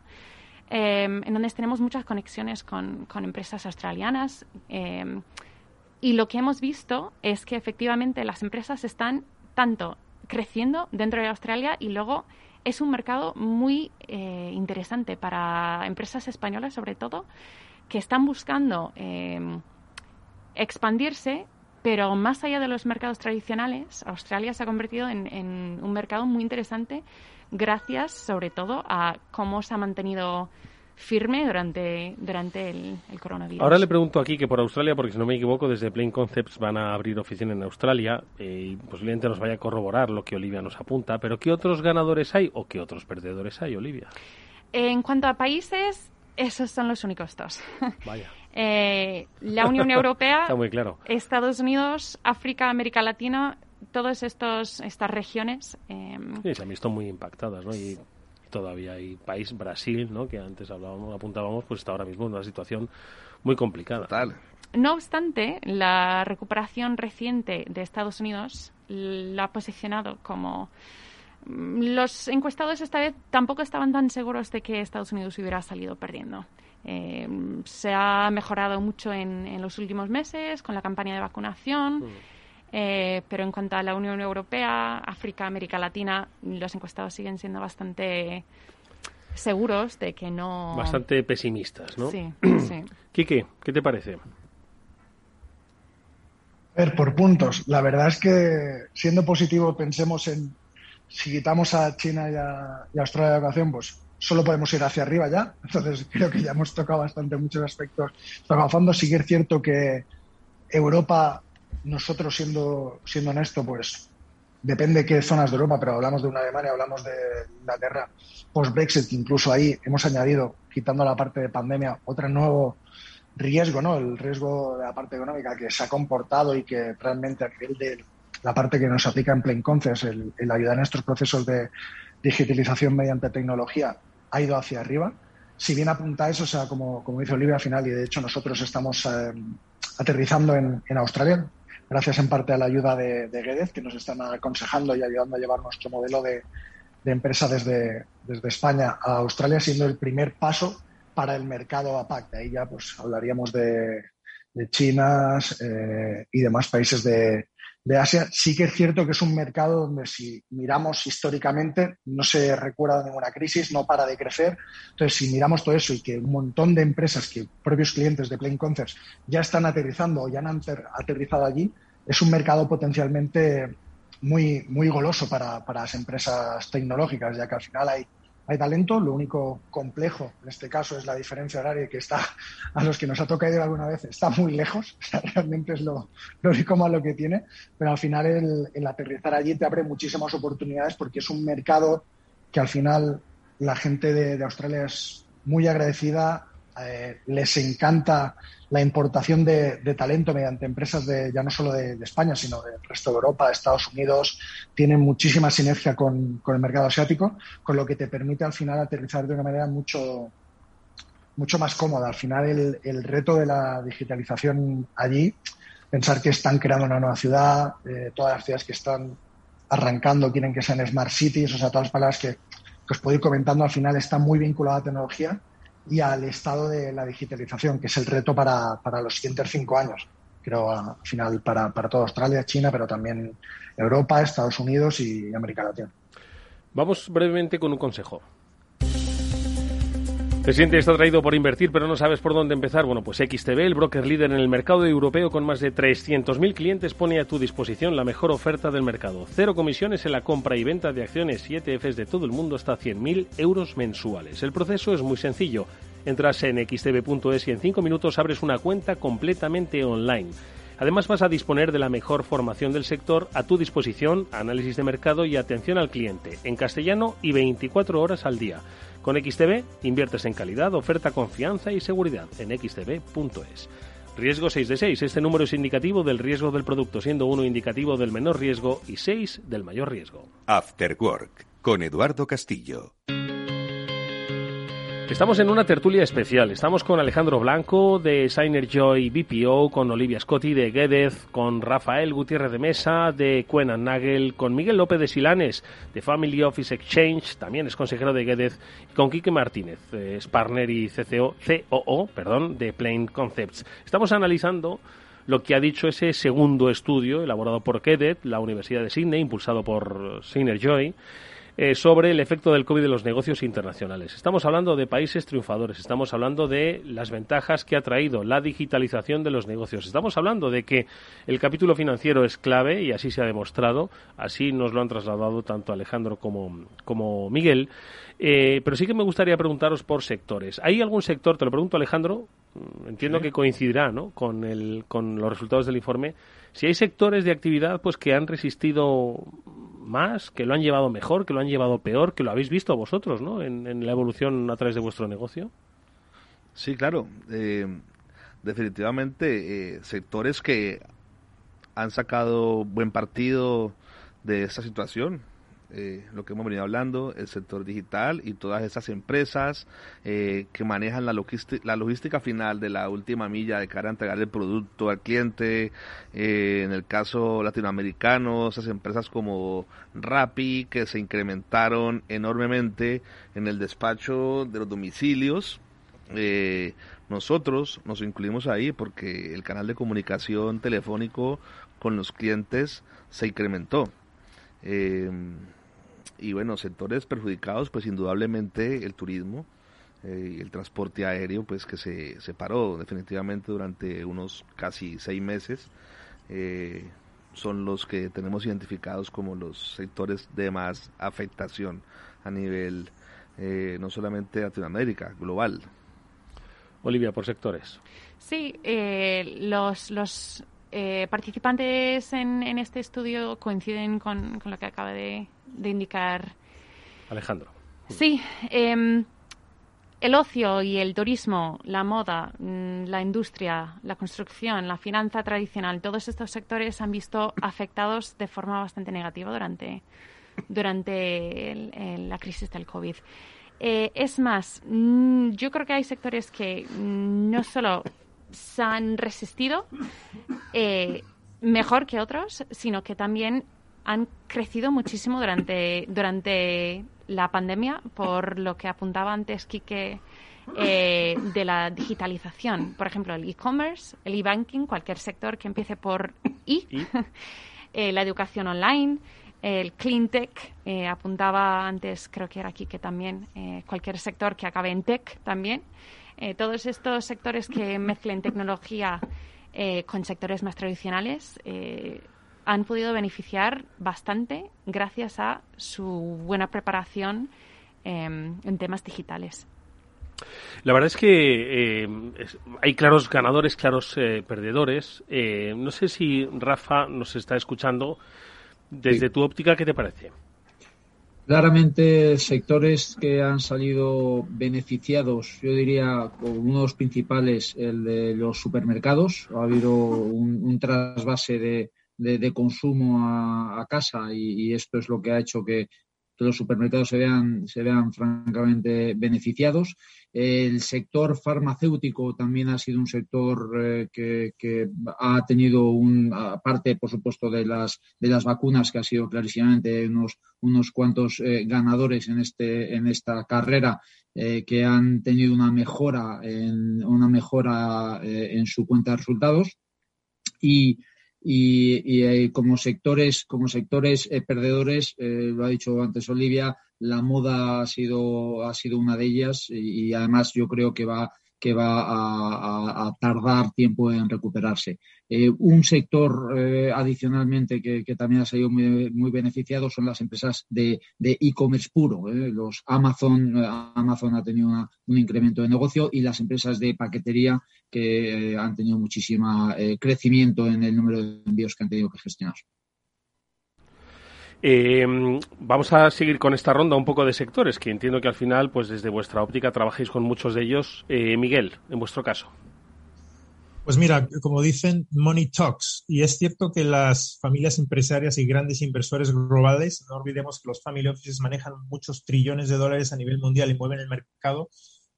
em, en donde tenemos muchas conexiones con, empresas australianas. Y lo que hemos visto es que efectivamente las empresas están tanto creciendo dentro de Australia y luego es un mercado muy eh, interesante para empresas españolas, sobre todo, que están buscando em, expandirse pero más allá de los mercados tradicionales, Australia se ha convertido en, un mercado muy interesante gracias sobre todo a cómo se ha mantenido firme durante, durante el, coronavirus. Ahora le pregunto aquí que por Australia, porque si no me equivoco, desde Plain Concepts van a abrir oficina en Australia eh, y posiblemente nos vaya a corroborar lo que Olivia nos apunta, pero ¿qué otros ganadores hay o qué otros perdedores hay, Olivia? En cuanto a países, esos son los únicos dos. <laughs> Vaya. Eh, la Unión <laughs> Europea, Está muy claro. Estados Unidos, África, América Latina, todas estas regiones. Eh, sí, se han visto muy impactadas, ¿no? Y, todavía hay país, Brasil, ¿no? que antes hablábamos, apuntábamos, pues está ahora mismo en una situación muy complicada. No obstante, la recuperación reciente de Estados Unidos la ha posicionado como mm, los encuestados esta vez tampoco estaban tan seguros de que Estados Unidos hubiera salido perdiendo. Eh, se ha mejorado mucho en, los últimos meses con la campaña de vacunación. Mm. Eh, pero en cuanto a la Unión Europea, África, América Latina, los encuestados siguen siendo bastante seguros de que no. Bastante pesimistas, ¿no? Sí, <clears throat> sí. Quique, ¿qué te parece? A ver, por puntos. La verdad es que, siendo positivo, pensemos en si quitamos a China y a, Australia de educación, pues solo podemos ir hacia arriba ya. <laughs> Entonces, creo que ya hemos tocado bastante muchos aspectos. Fondo, sí que es cierto que Europa nosotros siendo, siendo honesto, pues depende de qué zonas de Europa, pero hablamos de una Alemania, hablamos de Inglaterra, post-Brexit, incluso ahí hemos añadido, quitando la parte de pandemia, otro nuevo riesgo, ¿no? El riesgo de la parte económica que se ha comportado y que realmente a nivel de la parte que nos aplica en Plain Concepts, el, ayudar en estos procesos de digitalización mediante tecnología, ha ido hacia arriba. Si bien apunta a eso, o sea, como, como dice Olivia al final, y de hecho nosotros estamos eh, aterrizando en, en Australia, gracias en parte a la ayuda de, de que nos están aconsejando y ayudando a llevar nuestro modelo de, empresa desde, España a Australia, siendo el primer paso para el mercado APAC. De ahí ya pues hablaríamos de, de China eh, y demás países de, de Asia, sí que es cierto que es un mercado donde si miramos históricamente no se recuerda ninguna crisis, no para de crecer. Entonces, si miramos todo eso y que un montón de empresas, que propios clientes de Plain Concepts ya están aterrizando o ya han aterrizado allí, es un mercado potencialmente muy, muy goloso para, para las empresas tecnológicas, ya que al final hay hay talento, lo único complejo en este caso es la diferencia horaria que está a los que nos ha tocado alguna vez, está muy lejos, <laughs> realmente es lo, único malo que tiene, pero al final el, aterrizar allí te abre muchísimas oportunidades porque es un mercado que al final la gente de Australia es muy agradecida, eh, les encanta la importación de, talento mediante empresas de ya no solo de, España, sino del resto de Europa, de Estados Unidos. Tienen muchísima sinergia con, el mercado asiático, con lo que te permite al final aterrizar de una manera mucho, mucho más cómoda. Al final el, reto de la digitalización allí, pensar que están creando una nueva ciudad, eh, todas las ciudades que están arrancando quieren que sean smart cities, o sea, todas las palabras que, os puedo ir comentando al final están muy vinculadas a tecnología y al estado de la digitalización, que es el reto para, para los siguientes cinco años. Creo al final para, para toda Australia, China, pero también Europa, Estados Unidos y América Latina. Vamos brevemente con un consejo. ¿Te sientes está traído por invertir pero no sabes por dónde empezar? Bueno, pues XTB, el broker líder en el mercado europeo con más de 300.000 clientes, pone a tu disposición la mejor oferta del mercado. Cero comisiones en la compra y venta de acciones y ETFs de todo el mundo hasta 100.000 euros mensuales. El proceso es muy sencillo. Entras en xtb.es y en 5 minutos abres una cuenta completamente online. Además vas a disponer de la mejor formación del sector a tu disposición, análisis de mercado y atención al cliente, en castellano y 24 horas al día. Con XTB inviertes en calidad, oferta, confianza y seguridad en xtb.es. Riesgo 6 de 6. Este número es indicativo del riesgo del producto, siendo 1 indicativo del menor riesgo y 6 del mayor riesgo. After Work con Eduardo Castillo. Estamos en una tertulia especial. Estamos con Alejandro Blanco de Signer Joy BPO, con Olivia Scotti de Gedez, con Rafael Gutiérrez de Mesa de Cuenan Nagel, con Miguel López de Silanes de Family Office Exchange, también es consejero de Gedez, y con Quique Martínez, es partner y CCO, COO perdón, de Plain Concepts. Estamos analizando lo que ha dicho ese segundo estudio elaborado por Gedez, la Universidad de Sydney, impulsado por Signer Joy eh, sobre el efecto del COVID en los negocios internacionales. Estamos hablando de países triunfadores, estamos hablando de las ventajas que ha traído la digitalización de los negocios, estamos hablando de que el capítulo financiero es clave y así se ha demostrado, así nos lo han trasladado tanto Alejandro como, como Miguel. Eh, pero sí que me gustaría preguntaros por sectores. ¿Hay algún sector, te lo pregunto Alejandro, mm, entiendo que coincidirá ¿no? con, el, con los resultados del informe, si hay sectores de actividad pues que han resistido más, que lo han llevado mejor, que lo han llevado peor, que lo habéis visto vosotros, ¿no? En, la evolución a través de vuestro negocio. Sí, claro. Eh, definitivamente, eh, sectores que han sacado buen partido de esta situación. Eh, lo que hemos venido hablando, el sector digital y todas esas empresas eh, que manejan la, logística final de la última milla de cara a entregar el producto al cliente. Eh, en el caso latinoamericano, esas empresas como Rappi que se incrementaron enormemente en el despacho de los domicilios. nosotros nos incluimos ahí porque el canal de comunicación telefónico con los clientes se incrementó. Eh, y bueno, sectores perjudicados, pues indudablemente el turismo eh, y el transporte aéreo, pues que se, paró definitivamente durante unos casi seis meses. Eh, son los que tenemos identificados como los sectores de más afectación a nivel eh, no solamente Latinoamérica, global. Olivia, por sectores. Sí, los, los participantes en, en, este estudio coinciden con, con lo que acaba de, de indicar. Alejandro. Sí, em, el ocio y el turismo, la moda, mm, la industria, la construcción, la finanza tradicional, todos estos sectores han visto afectados de forma bastante negativa durante, durante la crisis del COVID. Eh, es más, mm, yo creo que hay sectores que mm, no solo se han resistido eh, mejor que otros, sino que también han crecido muchísimo durante, durante la pandemia, por lo que apuntaba antes Quique eh, de la digitalización. Por ejemplo, el e-commerce, el e-banking, cualquier sector que empiece por I, <laughs> eh, la educación online, el clean tech, eh, apuntaba antes, creo que era Quique también, cualquier sector que acabe en tech también. Todos estos sectores que mezclen tecnología con sectores más tradicionales han podido beneficiar bastante gracias a su buena preparación en temas digitales. La verdad es que eh, hay claros ganadores, claros eh, perdedores. Eh, no sé si Rafa nos está escuchando. Desde tu óptica, ¿qué te parece? Claramente sectores que han salido beneficiados, yo diría uno de los principales, el de los supermercados. Ha habido un trasvase de, de, consumo a, casa y, esto es lo que ha hecho que, los supermercados se vean, se vean francamente beneficiados. El sector farmacéutico también ha sido un sector eh, que, ha tenido un, aparte, por supuesto, de las, de las vacunas, que ha sido clarísimamente unos, unos cuantos eh, ganadores en, este, en esta carrera, eh, que han tenido una mejora en, una mejora en su cuenta de resultados. Y y, eh, como sectores, como sectores eh, perdedores, eh, lo ha dicho antes Olivia, la moda ha sido, ha sido una de ellas y, además yo creo que va que va a, tardar tiempo en recuperarse. Eh, un sector eh, adicionalmente que, también ha sido muy, beneficiado son las empresas de e-commerce puro. Eh. Los Amazon, Amazon ha tenido un incremento de negocio y las empresas de paquetería que han tenido muchísimo crecimiento en el número de envíos que han tenido que gestionar. Eh, vamos a seguir con esta ronda un poco de sectores, que entiendo que al final, pues desde vuestra óptica trabajáis con muchos de ellos. Eh, Miguel, en vuestro caso. Pues mira, como dicen, money talks. Y es cierto que las familias empresarias y grandes inversores globales, no olvidemos que los family offices manejan muchos trillones de dólares a nivel mundial y mueven el mercado,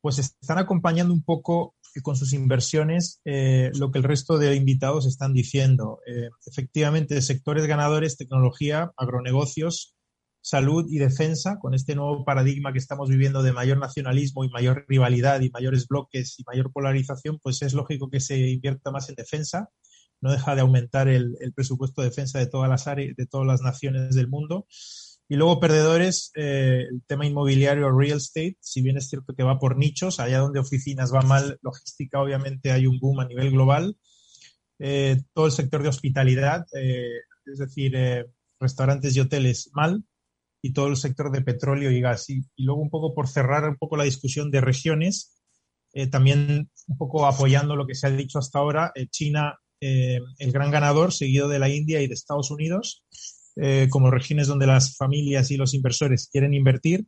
pues están acompañando un poco con sus inversiones eh, lo que el resto de invitados están diciendo. Eh, efectivamente, sectores ganadores, tecnología, agronegocios, salud y defensa, con este nuevo paradigma que estamos viviendo de mayor nacionalismo y mayor rivalidad y mayores bloques y mayor polarización, pues es lógico que se invierta más en defensa. No deja de aumentar el, el presupuesto de defensa de todas las áreas, de todas las naciones del mundo. Y luego perdedores, eh, el tema inmobiliario, real estate, si bien es cierto que va por nichos, allá donde oficinas va mal, logística obviamente hay un boom a nivel global. Eh, todo el sector de hospitalidad, eh, es decir, restaurantes y hoteles mal, y todo el sector de petróleo y gas. Y, y luego un poco por cerrar un poco la discusión de regiones, también un poco apoyando lo que se ha dicho hasta ahora, China, el gran ganador, seguido de la India y de Estados Unidos eh, como regiones donde las familias y los inversores quieren invertir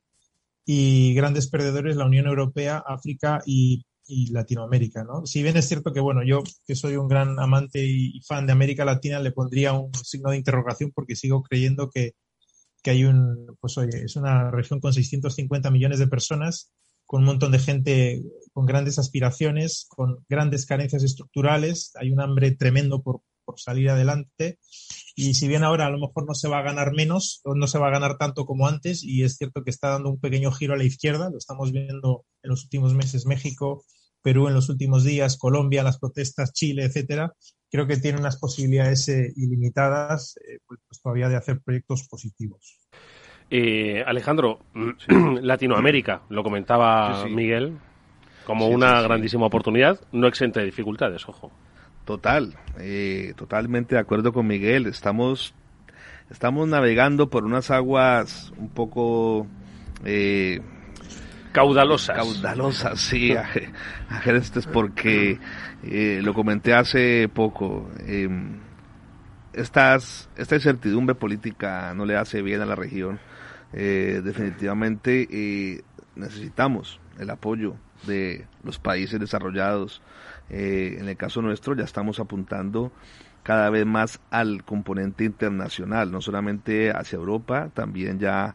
y grandes perdedores la Unión Europea, África y, Latinoamérica. ¿no? Si bien es cierto que, bueno, yo que soy un gran amante y fan de América Latina, le pondría un signo de interrogación porque sigo creyendo que, que hay un, pues oye, es una región con 650 millones de personas, con un montón de gente con grandes aspiraciones, con grandes carencias estructurales, hay un hambre tremendo por, por salir adelante. Y si bien ahora a lo mejor no se va a ganar menos, o no se va a ganar tanto como antes, y es cierto que está dando un pequeño giro a la izquierda, lo estamos viendo en los últimos meses México, Perú en los últimos días, Colombia, las protestas, Chile, etcétera, creo que tiene unas posibilidades eh, ilimitadas eh, pues, pues, todavía de hacer proyectos positivos. Eh, Alejandro, <clears throat> Latinoamérica, lo comentaba Miguel, como una grandísima oportunidad, no exenta de dificultades, ojo. Total, totalmente de acuerdo con Miguel. Estamos, estamos navegando por unas aguas un poco Caudalosas. Caudalosas, sí, <laughs> es porque eh, lo comenté hace poco. Eh, estas, esta incertidumbre política no le hace bien a la región. Eh, definitivamente eh, necesitamos el apoyo de los países desarrollados. En el caso nuestro ya estamos apuntando cada vez más al componente internacional, no solamente hacia Europa, también ya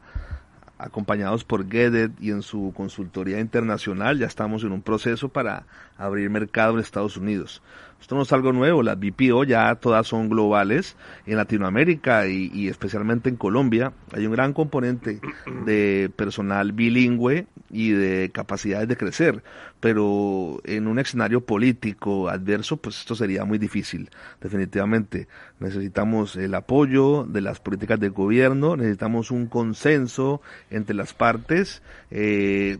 acompañados por Gedet y en su consultoría internacional, ya estamos en un proceso para abrir mercado en Estados Unidos. Esto no es algo nuevo, las BPO ya todas son globales en Latinoamérica y, especialmente en Colombia. Hay un gran componente de personal bilingüe y de capacidades de crecer, pero en un escenario político adverso, pues esto sería muy difícil, definitivamente. Necesitamos el apoyo de las políticas del gobierno, necesitamos un consenso entre las partes, eh,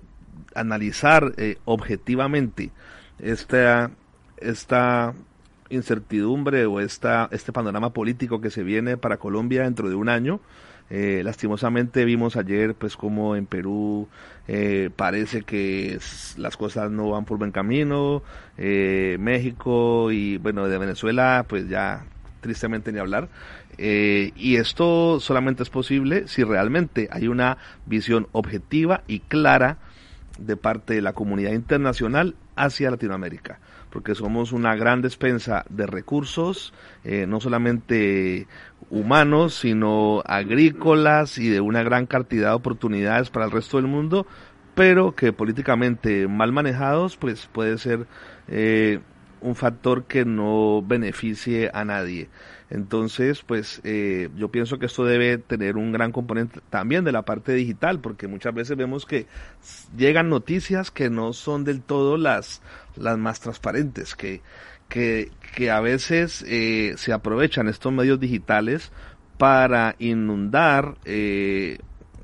analizar eh, objetivamente esta esta incertidumbre o esta, este panorama político que se viene para Colombia dentro de un año. Eh, lastimosamente vimos ayer pues como en Perú eh, parece que las cosas no van por buen camino, eh, México y bueno de Venezuela pues ya tristemente ni hablar. y esto solamente es posible si realmente hay una visión objetiva y clara de parte de la comunidad internacional hacia Latinoamérica porque somos una gran despensa de recursos, eh, no solamente humanos, sino agrícolas y de una gran cantidad de oportunidades para el resto del mundo, pero que políticamente mal manejados, pues puede ser eh, un factor que no beneficie a nadie. Entonces, pues eh, yo pienso que esto debe tener un gran componente también de la parte digital, porque muchas veces vemos que llegan noticias que no son del todo las, las más transparentes, que, que, que a veces eh, se aprovechan estos medios digitales para inundar eh,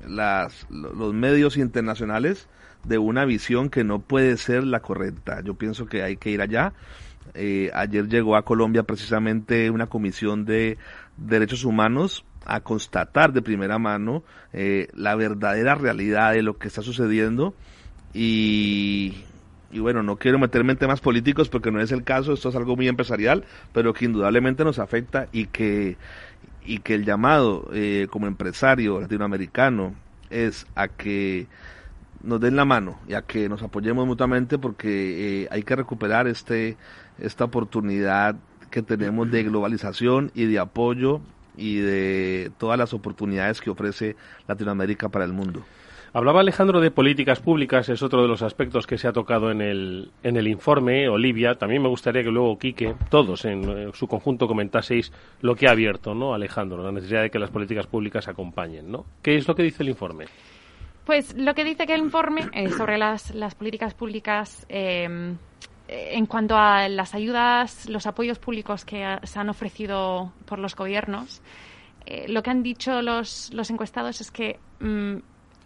las, los medios internacionales de una visión que no puede ser la correcta. Yo pienso que hay que ir allá eh, ayer llegó a Colombia precisamente una comisión de derechos humanos a constatar de primera mano eh, la verdadera realidad de lo que está sucediendo. Y, y bueno, no quiero meterme en temas políticos porque no es el caso, esto es algo muy empresarial, pero que indudablemente nos afecta y que, y que el llamado eh, como empresario latinoamericano es a que nos den la mano y a que nos apoyemos mutuamente porque hay que recuperar este esta oportunidad que tenemos de globalización y de apoyo y de todas las oportunidades que ofrece Latinoamérica para el mundo. Hablaba Alejandro de políticas públicas, es otro de los aspectos que se ha tocado en el, en el informe. Olivia, también me gustaría que luego Quique, todos en, su conjunto comentaseis lo que ha abierto, ¿no, Alejandro? La necesidad de que las políticas públicas acompañen, ¿no? ¿Qué es lo que dice el informe? Pues lo que dice que el informe sobre las, las políticas públicas eh, eh, en cuanto a las ayudas, los apoyos públicos que se han ofrecido por los gobiernos, eh, lo que han dicho los, los encuestados es que... Mm,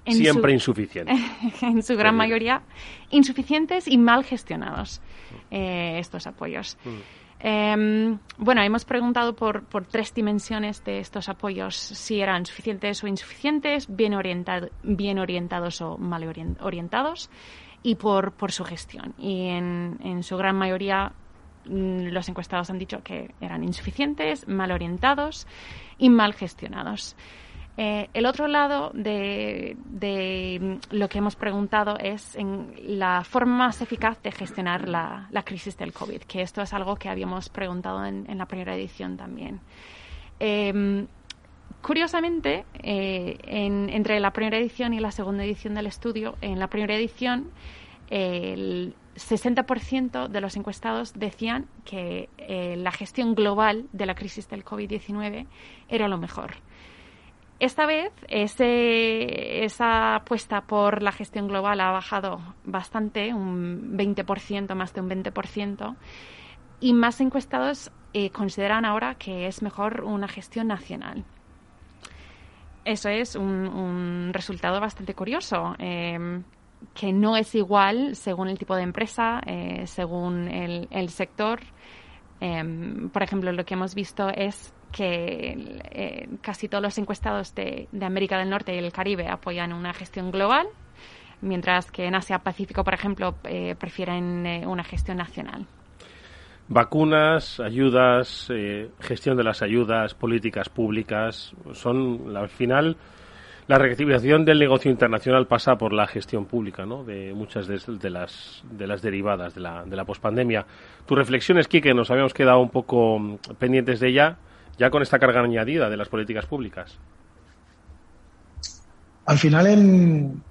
Siempre insuficientes. <laughs> en su gran mayoría, insuficientes y mal gestionados eh, estos apoyos. Mm. Em, bueno, hemos preguntado por, tres dimensiones de estos apoyos, si eran suficientes o insuficientes, bien, bien orientados o mal orientados y por, su gestión. Y en, en su gran mayoría mm, los encuestados han dicho que eran insuficientes, mal orientados y mal gestionados. Eh, el otro lado de, lo que hemos preguntado es la forma más eficaz de gestionar la, la crisis del COVID, que esto es algo que habíamos preguntado en, en la primera edición también. Em, curiosamente, eh, entre la primera edición y la segunda edición del estudio, en la primera edición el 60% de los encuestados decían que eh, la gestión global de la crisis del COVID-19 era lo mejor. Esta vez esa apuesta por la gestión global ha bajado bastante, un 20%, más de un 20%, y más encuestados eh, consideran ahora que es mejor una gestión nacional. Eso es un, resultado bastante curioso. Em, que no es igual según el tipo de empresa, eh, según el, sector. Em, por ejemplo, lo que hemos visto es que eh, casi todos los encuestados de, América del Norte y el Caribe apoyan una gestión global, mientras que en Asia Pacífico, por ejemplo, eh, prefieren una gestión nacional. Vacunas, ayudas, gestión de las ayudas, políticas públicas, son al final la reactivación del negocio internacional pasa por la gestión pública ¿no? de muchas de, las, de las derivadas de la, de la pospandemia. Tus reflexiones, Quique, nos habíamos quedado un poco mm, pendientes de ella, ya con esta carga añadida de las políticas públicas. Al final, en,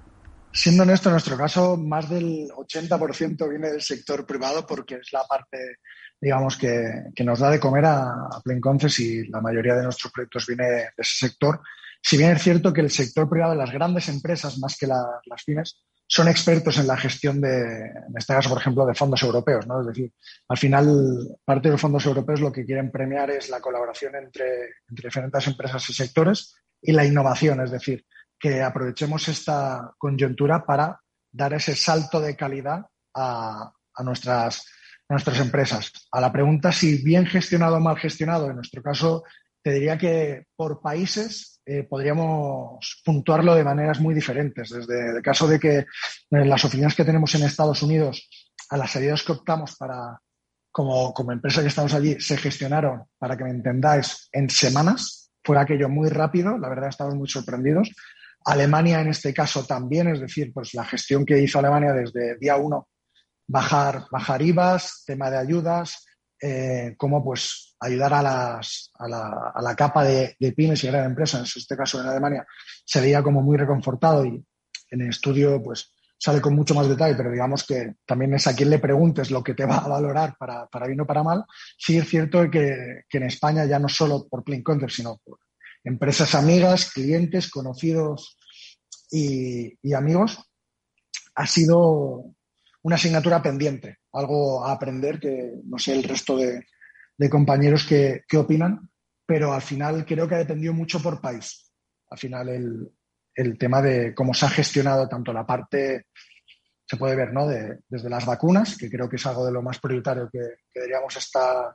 siendo honesto, en nuestro caso, más del 80% viene del sector privado porque es la parte, digamos, que, nos da de comer a, a Plenconces y la mayoría de nuestros proyectos viene de ese sector. Si bien es cierto que el sector privado, las grandes empresas, más que las pymes, son expertos en la gestión de, en este caso, por ejemplo, de fondos europeos. ¿no? Es decir, al final, parte de los fondos europeos lo que quieren premiar es la colaboración entre, diferentes empresas y sectores y la innovación, es decir, que aprovechemos esta coyuntura para dar ese salto de calidad a, nuestras, a nuestras empresas. A la pregunta si bien gestionado o mal gestionado, en nuestro caso, te diría que por países eh, podríamos puntuarlo de maneras muy diferentes. Desde el caso de que las oficinas que tenemos en Estados Unidos, a las salidas que optamos para, como, como empresa que estamos allí, se gestionaron, para que me entendáis, en semanas. Fue aquello muy rápido, la verdad estamos muy sorprendidos. Alemania en este caso también, es decir, pues la gestión que hizo Alemania desde día uno, bajar, bajar IVAs, tema de ayudas, eh, cómo pues ayudar a, las, a, la, a la capa de, pymes y grandes empresas, en este caso en Alemania, se veía como muy reconfortado y en el estudio pues sale con mucho más detalle, pero digamos que también es a quien le preguntes lo que te va a valorar para, para bien o para mal. Sí es cierto que, que en España ya no solo por Plain Counter, sino por empresas amigas, clientes, conocidos y, y amigos, ha sido una asignatura pendiente, algo a aprender que no sé el resto de, compañeros que, opinan, pero al final creo que ha dependido mucho por país. Al final el, tema de cómo se ha gestionado tanto la parte, se puede ver, ¿no? De, desde las vacunas, que creo que es algo de lo más prioritario que, deberíamos estar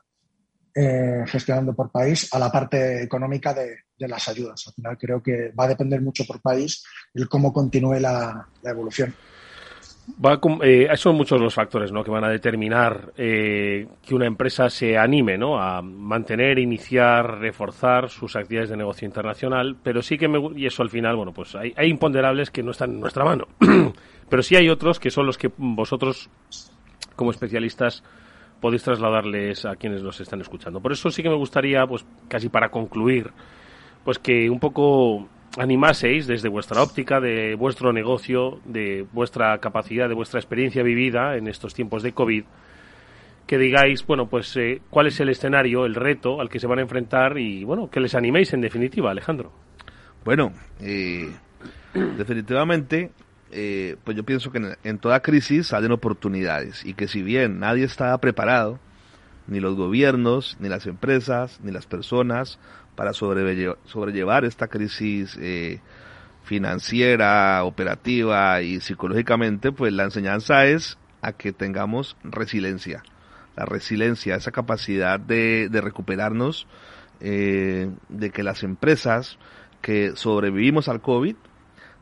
eh, gestionando por país, a la parte económica de, las ayudas. Al final creo que va a depender mucho por país el cómo continúe la evolución. Va eh, son muchos los factores ¿no? que van a determinar eh, que una empresa se anime ¿no? a mantener, iniciar, reforzar sus actividades de negocio internacional, pero sí que me, y eso al final, bueno, pues hay, hay imponderables que no están en nuestra mano, <clears throat> pero sí hay otros que son los que vosotros, como especialistas, podéis trasladarles a quienes nos están escuchando. Por eso sí que me gustaría, pues casi para concluir, pues que un poco animaseis desde vuestra óptica, de vuestro negocio, de vuestra capacidad, de vuestra experiencia vivida en estos tiempos de COVID, que digáis, bueno, pues eh, cuál es el escenario, el reto al que se van a enfrentar y, bueno, que les animéis en definitiva, Alejandro. Bueno, eh, definitivamente, eh, pues yo pienso que en, en, toda crisis salen oportunidades y que si bien nadie está preparado, ni los gobiernos, ni las empresas, ni las personas, para sobrellevar esta crisis eh, financiera, operativa y psicológicamente, pues la enseñanza es a que tengamos resiliencia. La resiliencia, esa capacidad de, recuperarnos, eh, de que las empresas que sobrevivimos al COVID,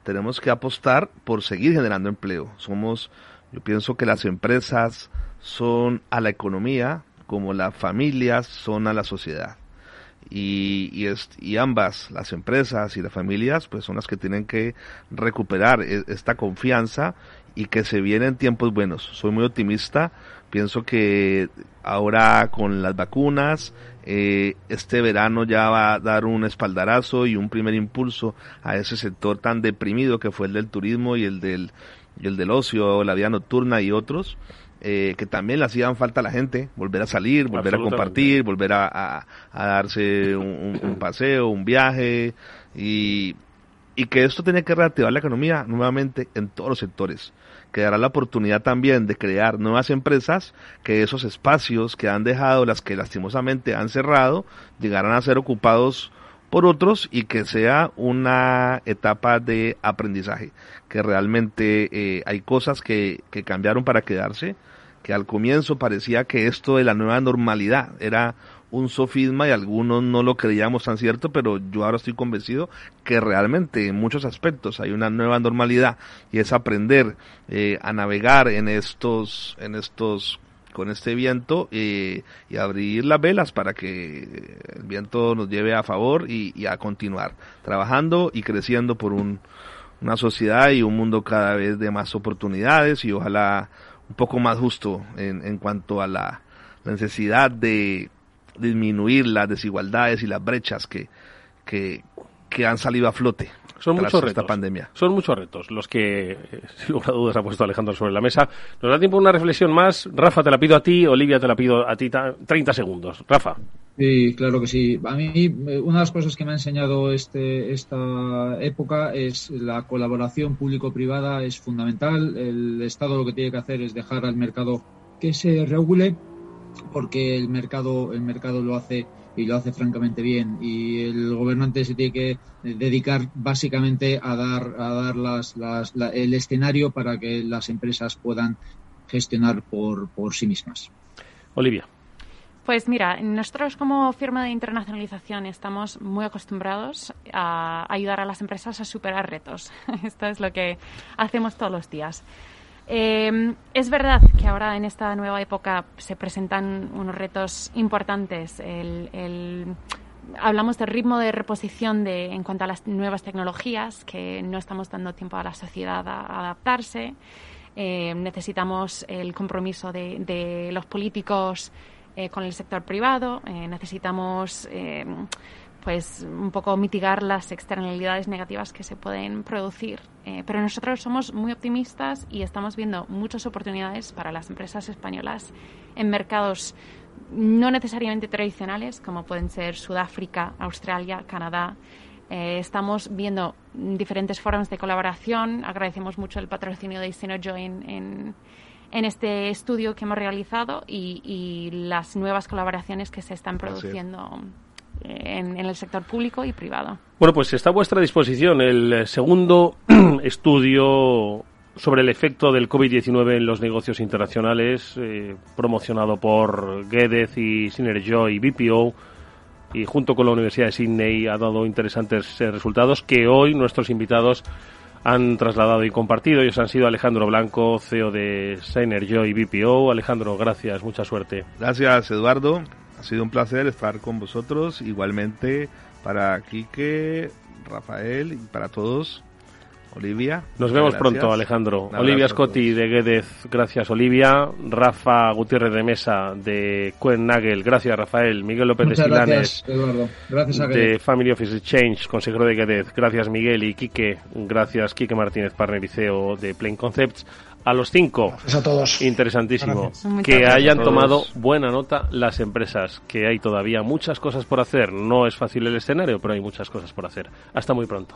tenemos que apostar por seguir generando empleo. Somos, yo pienso que las empresas son a la economía como las familias son a la sociedad y, y, y, ambas, las empresas y las familias, pues son las que tienen que recuperar e, esta confianza y que se vienen tiempos buenos. Soy muy optimista, pienso que ahora con las vacunas, eh, este verano ya va a dar un espaldarazo y un primer impulso a ese sector tan deprimido que fue el del turismo y el del, y el del ocio, la vida nocturna y otros. Eh, que también le hacían falta a la gente, volver a salir, volver a compartir, volver a, a, darse un, un, <clears throat> paseo, un viaje, y, y que esto tiene que reactivar la economía nuevamente en todos los sectores que dará la oportunidad también de crear nuevas empresas, que esos espacios que han dejado, las que lastimosamente han cerrado, llegarán a ser ocupados por otros y que sea una etapa de aprendizaje, que realmente eh, hay cosas que, que cambiaron para quedarse, que al comienzo parecía que esto de la nueva normalidad era un sofisma y algunos no lo creíamos tan cierto, pero yo ahora estoy convencido que realmente en muchos aspectos hay una nueva normalidad y es aprender eh, a navegar en estos, en estos con este viento eh, y abrir las velas para que el viento nos lleve a favor y, a continuar trabajando y creciendo por un, una sociedad y un mundo cada vez de más oportunidades y ojalá un poco más justo en, en cuanto a la necesidad de disminuir las desigualdades y las brechas que, que, han salido a flote. Son muchos retos. Esta pandemia. Son muchos retos los que, eh, sin lugar a dudas, ha puesto Alejandro sobre la mesa. Nos da tiempo una reflexión más. Rafa, te la pido a ti. Olivia, te la pido a ti. 30 segundos. Rafa. Sí, claro que sí. A mí, eh, una de las cosas que me ha enseñado este, esta época es la colaboración público-privada es fundamental. El Estado lo que tiene que hacer es dejar al mercado que se regule porque el mercado, el mercado lo hace y lo hace francamente bien y el gobernante se tiene que dedicar básicamente a dar a dar las, las, el escenario para que las empresas puedan gestionar por, por sí mismas. Olivia. Pues mira, nosotros como firma de internacionalización estamos muy acostumbrados a ayudar a las empresas a superar retos. <laughs> Esto es lo que hacemos todos los días. Eh, es verdad que ahora en esta nueva época se presentan unos retos importantes. hablamos del ritmo de reposición de, en cuanto a las nuevas tecnologías, que no estamos dando tiempo a la sociedad a, adaptarse. Eh, necesitamos el compromiso de, los políticos eh, con el sector privado. necesitamos pues un poco mitigar las externalidades negativas que se pueden producir. Eh, pero nosotros somos muy optimistas y estamos viendo muchas oportunidades para las empresas españolas en mercados no necesariamente tradicionales, como pueden ser Sudáfrica, Australia, Canadá. Eh, estamos viendo diferentes formas de colaboración. Agradecemos mucho el patrocinio de Synergy en, en, este estudio que hemos realizado y, las nuevas colaboraciones que se están produciendo en, el sector público y privado. Bueno, pues está a vuestra disposición el segundo <clears throat> estudio sobre el efecto del COVID-19 en los negocios internacionales, eh, promocionado por Gedez y Synergy y BPO, y junto con la Universidad de Sydney ha dado interesantes eh, resultados que hoy nuestros invitados han trasladado y compartido. Ellos han sido Alejandro Blanco, CEO de Synergy y BPO. Alejandro, gracias, mucha suerte. Gracias, Eduardo. Ha sido un placer estar con vosotros. Igualmente para Quique, Rafael y para todos. Olivia. Nos vemos pronto, Alejandro. Olivia Scotti de Guedez, gracias Olivia. Rafa Gutiérrez de Mesa de Nagel, gracias Rafael. Miguel López de Gracias, Eduardo. Gracias a De Family Office Change, consejero de Guedez, gracias Miguel y Quique, gracias Quique Martínez, partner de Plain Concepts a los cinco. a todos. Interesantísimo. Que hayan tomado buena nota las empresas, que hay todavía muchas cosas por hacer. No es fácil el escenario, pero hay muchas cosas por hacer. Hasta muy pronto.